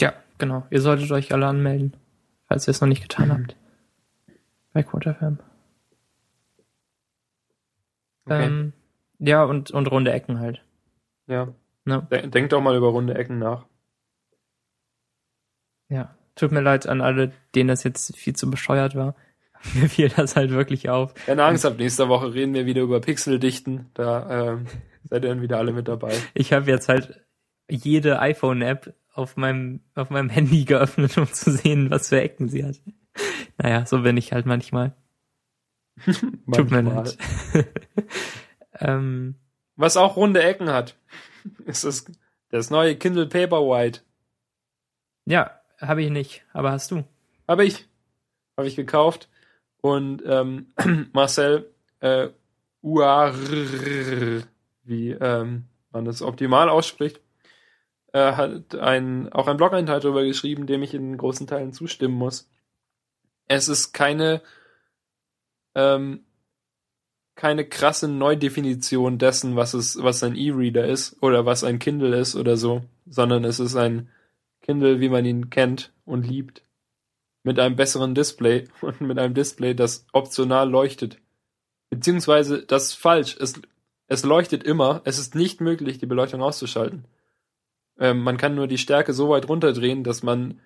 Speaker 1: Ja, genau. Ihr solltet euch alle anmelden, falls ihr es noch nicht getan habt. Bei QuadFM.
Speaker 2: Okay.
Speaker 1: Ähm, ja, und, und runde Ecken halt.
Speaker 2: ja.
Speaker 1: Ne?
Speaker 2: De denk doch mal über runde Ecken nach.
Speaker 1: Ja. Tut mir leid an alle, denen das jetzt viel zu bescheuert war. Mir fiel das halt wirklich auf.
Speaker 2: Keine Angst, ab nächster Woche reden wir wieder über Pixeldichten. Da ähm, seid ihr dann wieder alle mit dabei.
Speaker 1: Ich habe jetzt halt jede iPhone-App auf meinem, auf meinem Handy geöffnet, um zu sehen, was für Ecken sie hat. Naja, so bin ich halt manchmal. Tut mir
Speaker 2: Manchmal.
Speaker 1: leid. ähm,
Speaker 2: Was auch runde Ecken hat, ist das, das neue Kindle Paperwhite.
Speaker 1: ja, habe ich nicht, aber hast du.
Speaker 2: Habe ich. Habe ich gekauft. Und ähm, Marcel äh, Uar, wie ähm, man das optimal ausspricht, äh, hat ein, auch einen Blog-Eintrag darüber geschrieben, dem ich in großen Teilen zustimmen muss. Es ist keine ähm, keine krasse Neudefinition dessen, was es, was ein E-Reader ist oder was ein Kindle ist oder so, sondern es ist ein Kindle, wie man ihn kennt und liebt mit einem besseren Display und mit einem Display, das optional leuchtet. Beziehungsweise, das ist falsch. Es, es leuchtet immer. Es ist nicht möglich, die Beleuchtung auszuschalten. Ähm, man kann nur die Stärke so weit runterdrehen, dass man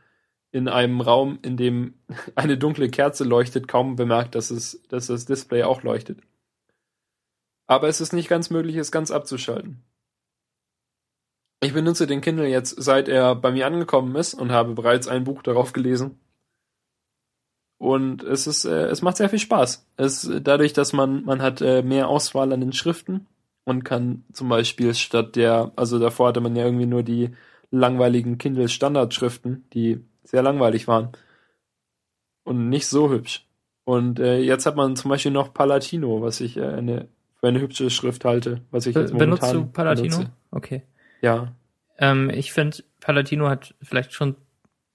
Speaker 2: in einem Raum, in dem eine dunkle Kerze leuchtet, kaum bemerkt, dass, es, dass das Display auch leuchtet. Aber es ist nicht ganz möglich, es ganz abzuschalten. Ich benutze den Kindle jetzt, seit er bei mir angekommen ist und habe bereits ein Buch darauf gelesen. Und es ist, äh, es macht sehr viel Spaß. Es, dadurch, dass man, man hat äh, mehr Auswahl an den Schriften und kann zum Beispiel statt der, also davor hatte man ja irgendwie nur die langweiligen Kindle Standardschriften, die sehr langweilig waren und nicht so hübsch. Und äh, jetzt hat man zum Beispiel noch Palatino, was ich äh, eine, für eine hübsche Schrift halte, was ich
Speaker 1: Be
Speaker 2: jetzt momentan
Speaker 1: benutzt du Palatino?
Speaker 2: benutze.
Speaker 1: Okay.
Speaker 2: Ja,
Speaker 1: Ähm, ich finde, Palatino hat vielleicht schon,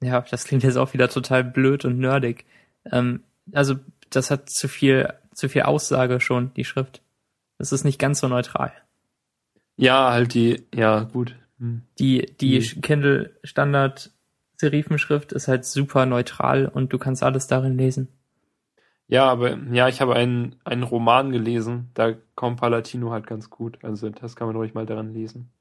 Speaker 1: ja, das klingt jetzt auch wieder total blöd und nerdig. Ähm, also, das hat zu viel, zu viel Aussage schon, die Schrift. Das ist nicht ganz so neutral.
Speaker 2: ja, halt die, ja gut. Hm.
Speaker 1: Die, die
Speaker 2: Mhm.
Speaker 1: Kindle Standard Serifenschrift ist halt super neutral und du kannst alles darin lesen.
Speaker 2: Ja, aber ja, ich habe einen, einen Roman gelesen, da kommt Palatino halt ganz gut. Also das kann man ruhig mal daran lesen.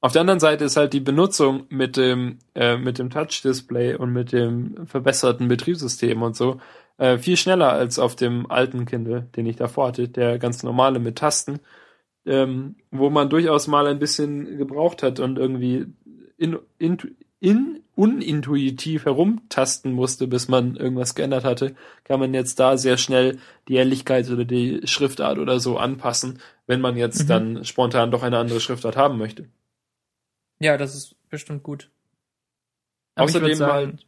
Speaker 2: Auf der anderen Seite ist halt die Benutzung mit dem, äh, mit dem Touch-Display und mit dem verbesserten Betriebssystem und so äh, viel schneller als auf dem alten Kindle, den ich davor hatte, der ganz normale mit Tasten, ähm, wo man durchaus mal ein bisschen gebraucht hat und irgendwie in, in, in, unintuitiv herumtasten musste, bis man irgendwas geändert hatte, kann man jetzt da sehr schnell die Helligkeit oder die Schriftart oder so anpassen, wenn man jetzt mhm. dann spontan doch eine andere Schriftart haben möchte.
Speaker 1: Ja, das ist bestimmt gut.
Speaker 2: Aber Außerdem sagen,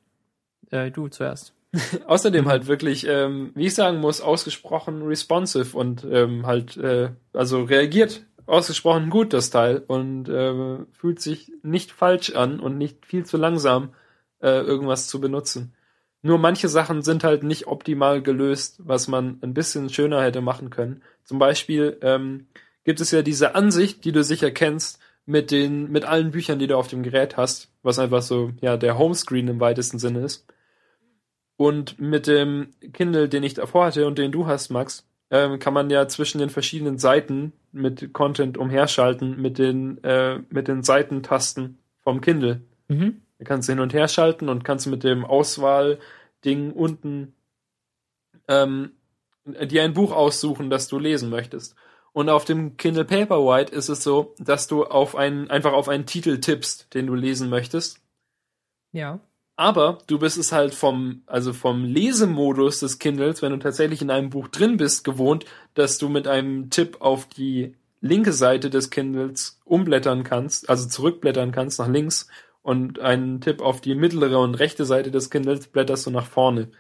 Speaker 1: halt, äh, du zuerst.
Speaker 2: Außerdem halt wirklich, ähm, wie ich sagen muss, ausgesprochen responsive und ähm, halt, äh, also reagiert ausgesprochen gut, das Teil, und äh, fühlt sich nicht falsch an und nicht viel zu langsam, äh, irgendwas zu benutzen. Nur manche Sachen sind halt nicht optimal gelöst, was man ein bisschen schöner hätte machen können. Zum Beispiel ähm, gibt es ja diese Ansicht, die du sicher kennst, mit den, mit allen Büchern, die du auf dem Gerät hast, was einfach so, ja, der Homescreen im weitesten Sinne ist. Und mit dem Kindle, den ich davor hatte und den du hast, Max, ähm, kann man ja zwischen den verschiedenen Seiten mit Content umherschalten, mit den, äh, mit den Seitentasten vom Kindle. Mhm. Da kannst du hin und her schalten und kannst mit dem Auswahlding unten ähm, dir ein Buch aussuchen, das du lesen möchtest. Und auf dem Kindle Paperwhite ist es so, dass du auf einen, einfach auf einen Titel tippst, den du lesen möchtest.
Speaker 1: Ja.
Speaker 2: Aber du bist es halt vom, also vom Lesemodus des Kindles, wenn du tatsächlich in einem Buch drin bist, gewohnt, dass du mit einem Tipp auf die linke Seite des Kindles umblättern kannst, also zurückblättern kannst nach links und einen Tipp auf die mittlere und rechte Seite des Kindles blätterst du nach vorne.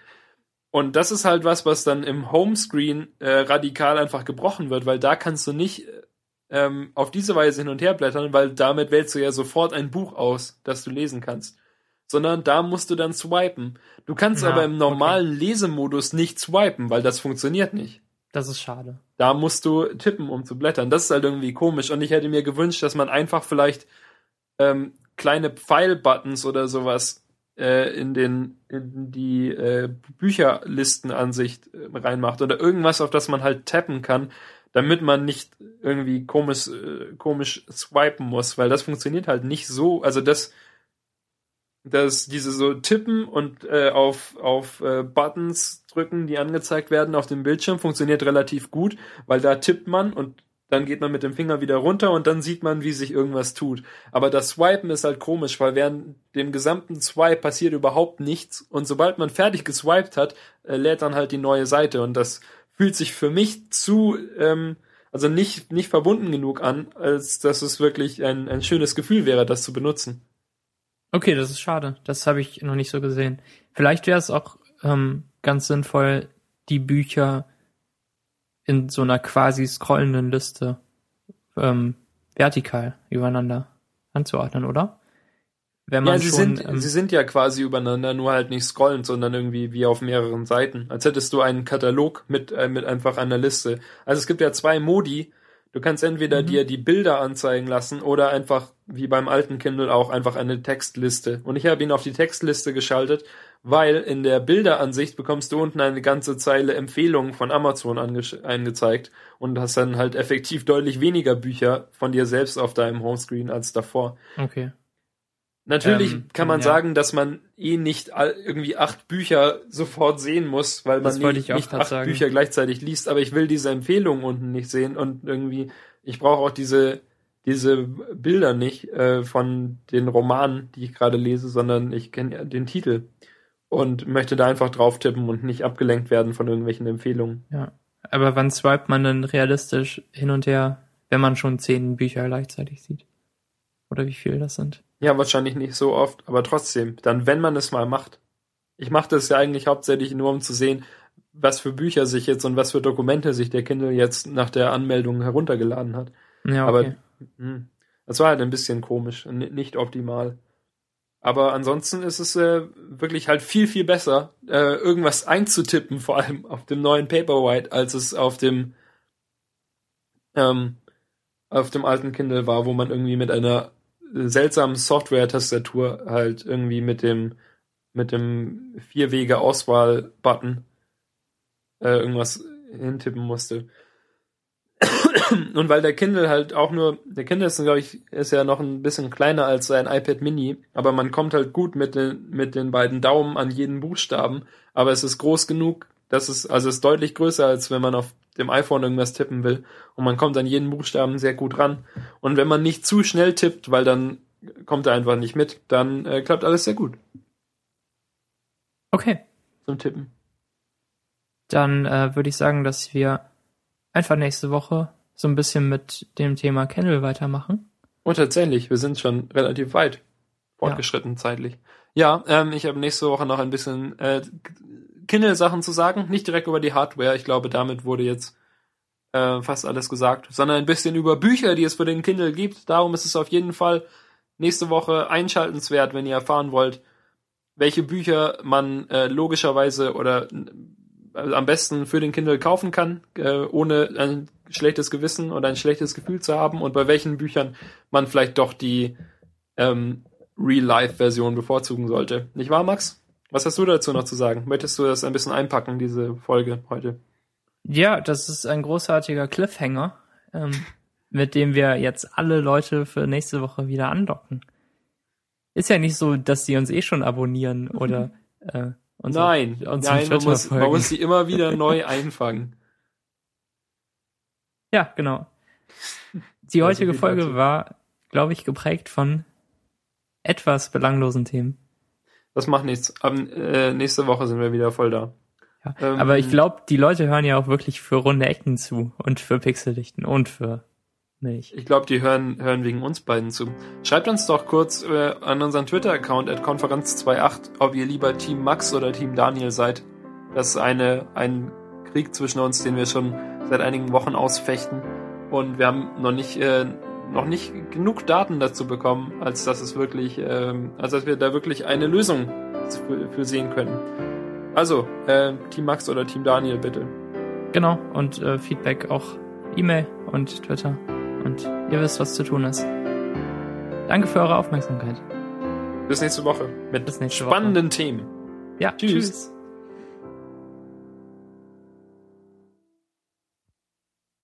Speaker 2: Und das ist halt was, was dann im Homescreen äh, radikal einfach gebrochen wird, weil da kannst du nicht ähm, auf diese Weise hin und her blättern, weil damit wählst du ja sofort ein Buch aus, das du lesen kannst sondern da musst du dann swipen. Du kannst ja, aber im normalen okay. Lesemodus nicht swipen, weil das funktioniert nicht.
Speaker 1: Das ist schade.
Speaker 2: Da musst du tippen, um zu blättern. Das ist halt irgendwie komisch. Und ich hätte mir gewünscht, dass man einfach vielleicht ähm, kleine Pfeil-Buttons oder sowas äh, in den in die äh, Bücherlistenansicht äh, reinmacht oder irgendwas, auf das man halt tappen kann, damit man nicht irgendwie komisch äh, komisch swipen muss, weil das funktioniert halt nicht so. Also das dass diese so tippen und äh, auf, auf äh, Buttons drücken, die angezeigt werden auf dem Bildschirm, funktioniert relativ gut, weil da tippt man und dann geht man mit dem Finger wieder runter und dann sieht man, wie sich irgendwas tut. Aber das Swipen ist halt komisch, weil während dem gesamten Swipe passiert überhaupt nichts und sobald man fertig geswiped hat, äh, lädt dann halt die neue Seite und das fühlt sich für mich zu, ähm, also nicht, nicht verbunden genug an, als dass es wirklich ein, ein schönes Gefühl wäre, das zu benutzen.
Speaker 1: Okay, das ist schade. Das habe ich noch nicht so gesehen. Vielleicht wäre es auch ähm, ganz sinnvoll, die Bücher in so einer quasi scrollenden Liste ähm, vertikal übereinander anzuordnen, oder?
Speaker 2: Wenn man ja, sie, schon, sind, ähm, sie sind ja quasi übereinander, nur halt nicht scrollend, sondern irgendwie wie auf mehreren Seiten. Als hättest du einen Katalog mit, äh, mit einfach einer Liste. Also es gibt ja zwei Modi, Du kannst entweder mhm. dir die Bilder anzeigen lassen oder einfach, wie beim alten Kindle auch, einfach eine Textliste. Und ich habe ihn auf die Textliste geschaltet, weil in der Bilderansicht bekommst du unten eine ganze Zeile Empfehlungen von Amazon angezeigt und hast dann halt effektiv deutlich weniger Bücher von dir selbst auf deinem Homescreen als davor.
Speaker 1: Okay.
Speaker 2: Natürlich ähm, kann man ja. sagen, dass man eh nicht irgendwie acht Bücher sofort sehen muss, weil man nicht, nicht acht sagen. Bücher gleichzeitig liest, aber ich will diese Empfehlungen unten nicht sehen und irgendwie, ich brauche auch diese, diese Bilder nicht äh, von den Romanen, die ich gerade lese, sondern ich kenne ja den Titel und möchte da einfach drauf tippen und nicht abgelenkt werden von irgendwelchen Empfehlungen.
Speaker 1: Ja. Aber wann swipet man denn realistisch hin und her, wenn man schon zehn Bücher gleichzeitig sieht? Oder wie viele das sind?
Speaker 2: Ja, wahrscheinlich nicht so oft, aber trotzdem, dann wenn man es mal macht. Ich mache das ja eigentlich hauptsächlich nur, um zu sehen, was für Bücher sich jetzt und was für Dokumente sich der Kindle jetzt nach der Anmeldung heruntergeladen hat.
Speaker 1: Ja, okay.
Speaker 2: Aber mh, hm, das war halt ein bisschen komisch, nicht optimal. Aber ansonsten ist es äh, wirklich halt viel, viel besser, äh, irgendwas einzutippen, vor allem auf dem neuen Paperwhite, als es auf dem ähm, auf dem alten Kindle war, wo man irgendwie mit einer seltsamen Software-Tastatur halt irgendwie mit dem mit dem Vierwege-Auswahl-Button äh, irgendwas hintippen musste. Und weil der Kindle halt auch nur, der Kindle ist, glaube ich, ist ja noch ein bisschen kleiner als sein iPad Mini, aber man kommt halt gut mit den, mit den beiden Daumen an jeden Buchstaben, aber es ist groß genug, dass es, also ist deutlich größer, als wenn man auf dem iPhone irgendwas tippen will. Und man kommt an jeden Buchstaben sehr gut ran. Und wenn man nicht zu schnell tippt, weil dann kommt er einfach nicht mit, dann äh, klappt alles sehr gut
Speaker 1: Okay,
Speaker 2: zum Tippen.
Speaker 1: dann äh, würde ich sagen, dass wir einfach nächste Woche so ein bisschen mit dem Thema Kendall weitermachen.
Speaker 2: Und tatsächlich, wir sind schon relativ weit fortgeschritten zeitlich. Ja, ähm, ich habe nächste Woche noch ein bisschen äh, Kindle-Sachen zu sagen. Nicht direkt über die Hardware. Ich glaube, damit wurde jetzt äh, fast alles gesagt. Sondern ein bisschen über Bücher, die es für den Kindle gibt. Darum ist es auf jeden Fall nächste Woche einschaltenswert, wenn ihr erfahren wollt, welche Bücher man äh, logischerweise oder äh, am besten für den Kindle kaufen kann, äh, ohne ein schlechtes Gewissen oder ein schlechtes Gefühl zu haben und bei welchen Büchern man vielleicht doch die ähm, Real-Life-Version bevorzugen sollte. Nicht wahr, Max? Was hast du dazu noch zu sagen? Möchtest du das ein bisschen einpacken, diese Folge heute?
Speaker 1: Ja, das ist ein großartiger Cliffhanger, ähm, mit dem wir jetzt alle Leute für nächste Woche wieder andocken. Ist ja nicht so, dass die uns eh schon abonnieren oder äh, uns
Speaker 2: nein,
Speaker 1: auf, uns
Speaker 2: nein, man muss, man muss sie immer wieder neu einfangen.
Speaker 1: Ja, genau. Die
Speaker 2: Ja, so
Speaker 1: heutige Folge war, glaube ich, geprägt von etwas belanglosen Themen.
Speaker 2: Das macht nichts. Am, äh, nächste Woche sind wir wieder voll da.
Speaker 1: Ja.
Speaker 2: Ähm,
Speaker 1: Aber ich glaube, die Leute hören ja auch wirklich für runde Ecken zu und für Pixeldichten und für Milch.
Speaker 2: Ich glaube, die hören, hören wegen uns beiden zu. Schreibt uns doch kurz äh, an unseren Twitter-Account at Konferenz28, ob ihr lieber Team Max oder Team Daniel seid. Das ist eine, ein Krieg zwischen uns, den wir schon seit einigen Wochen ausfechten. Und wir haben noch nicht, äh, noch nicht genug Daten dazu bekommen, als dass es wirklich, ähm, als dass wir da wirklich eine Lösung für, für sehen können. Also, äh, Team Max oder Team Daniel, bitte.
Speaker 1: Genau, und äh, Feedback auch E-Mail und Twitter. Und ihr wisst, was zu tun ist. Danke für eure Aufmerksamkeit.
Speaker 2: Bis nächste Woche mit
Speaker 1: nächste Woche.
Speaker 2: spannenden Themen.
Speaker 1: Ja,
Speaker 2: Tschüss.
Speaker 1: tschüss.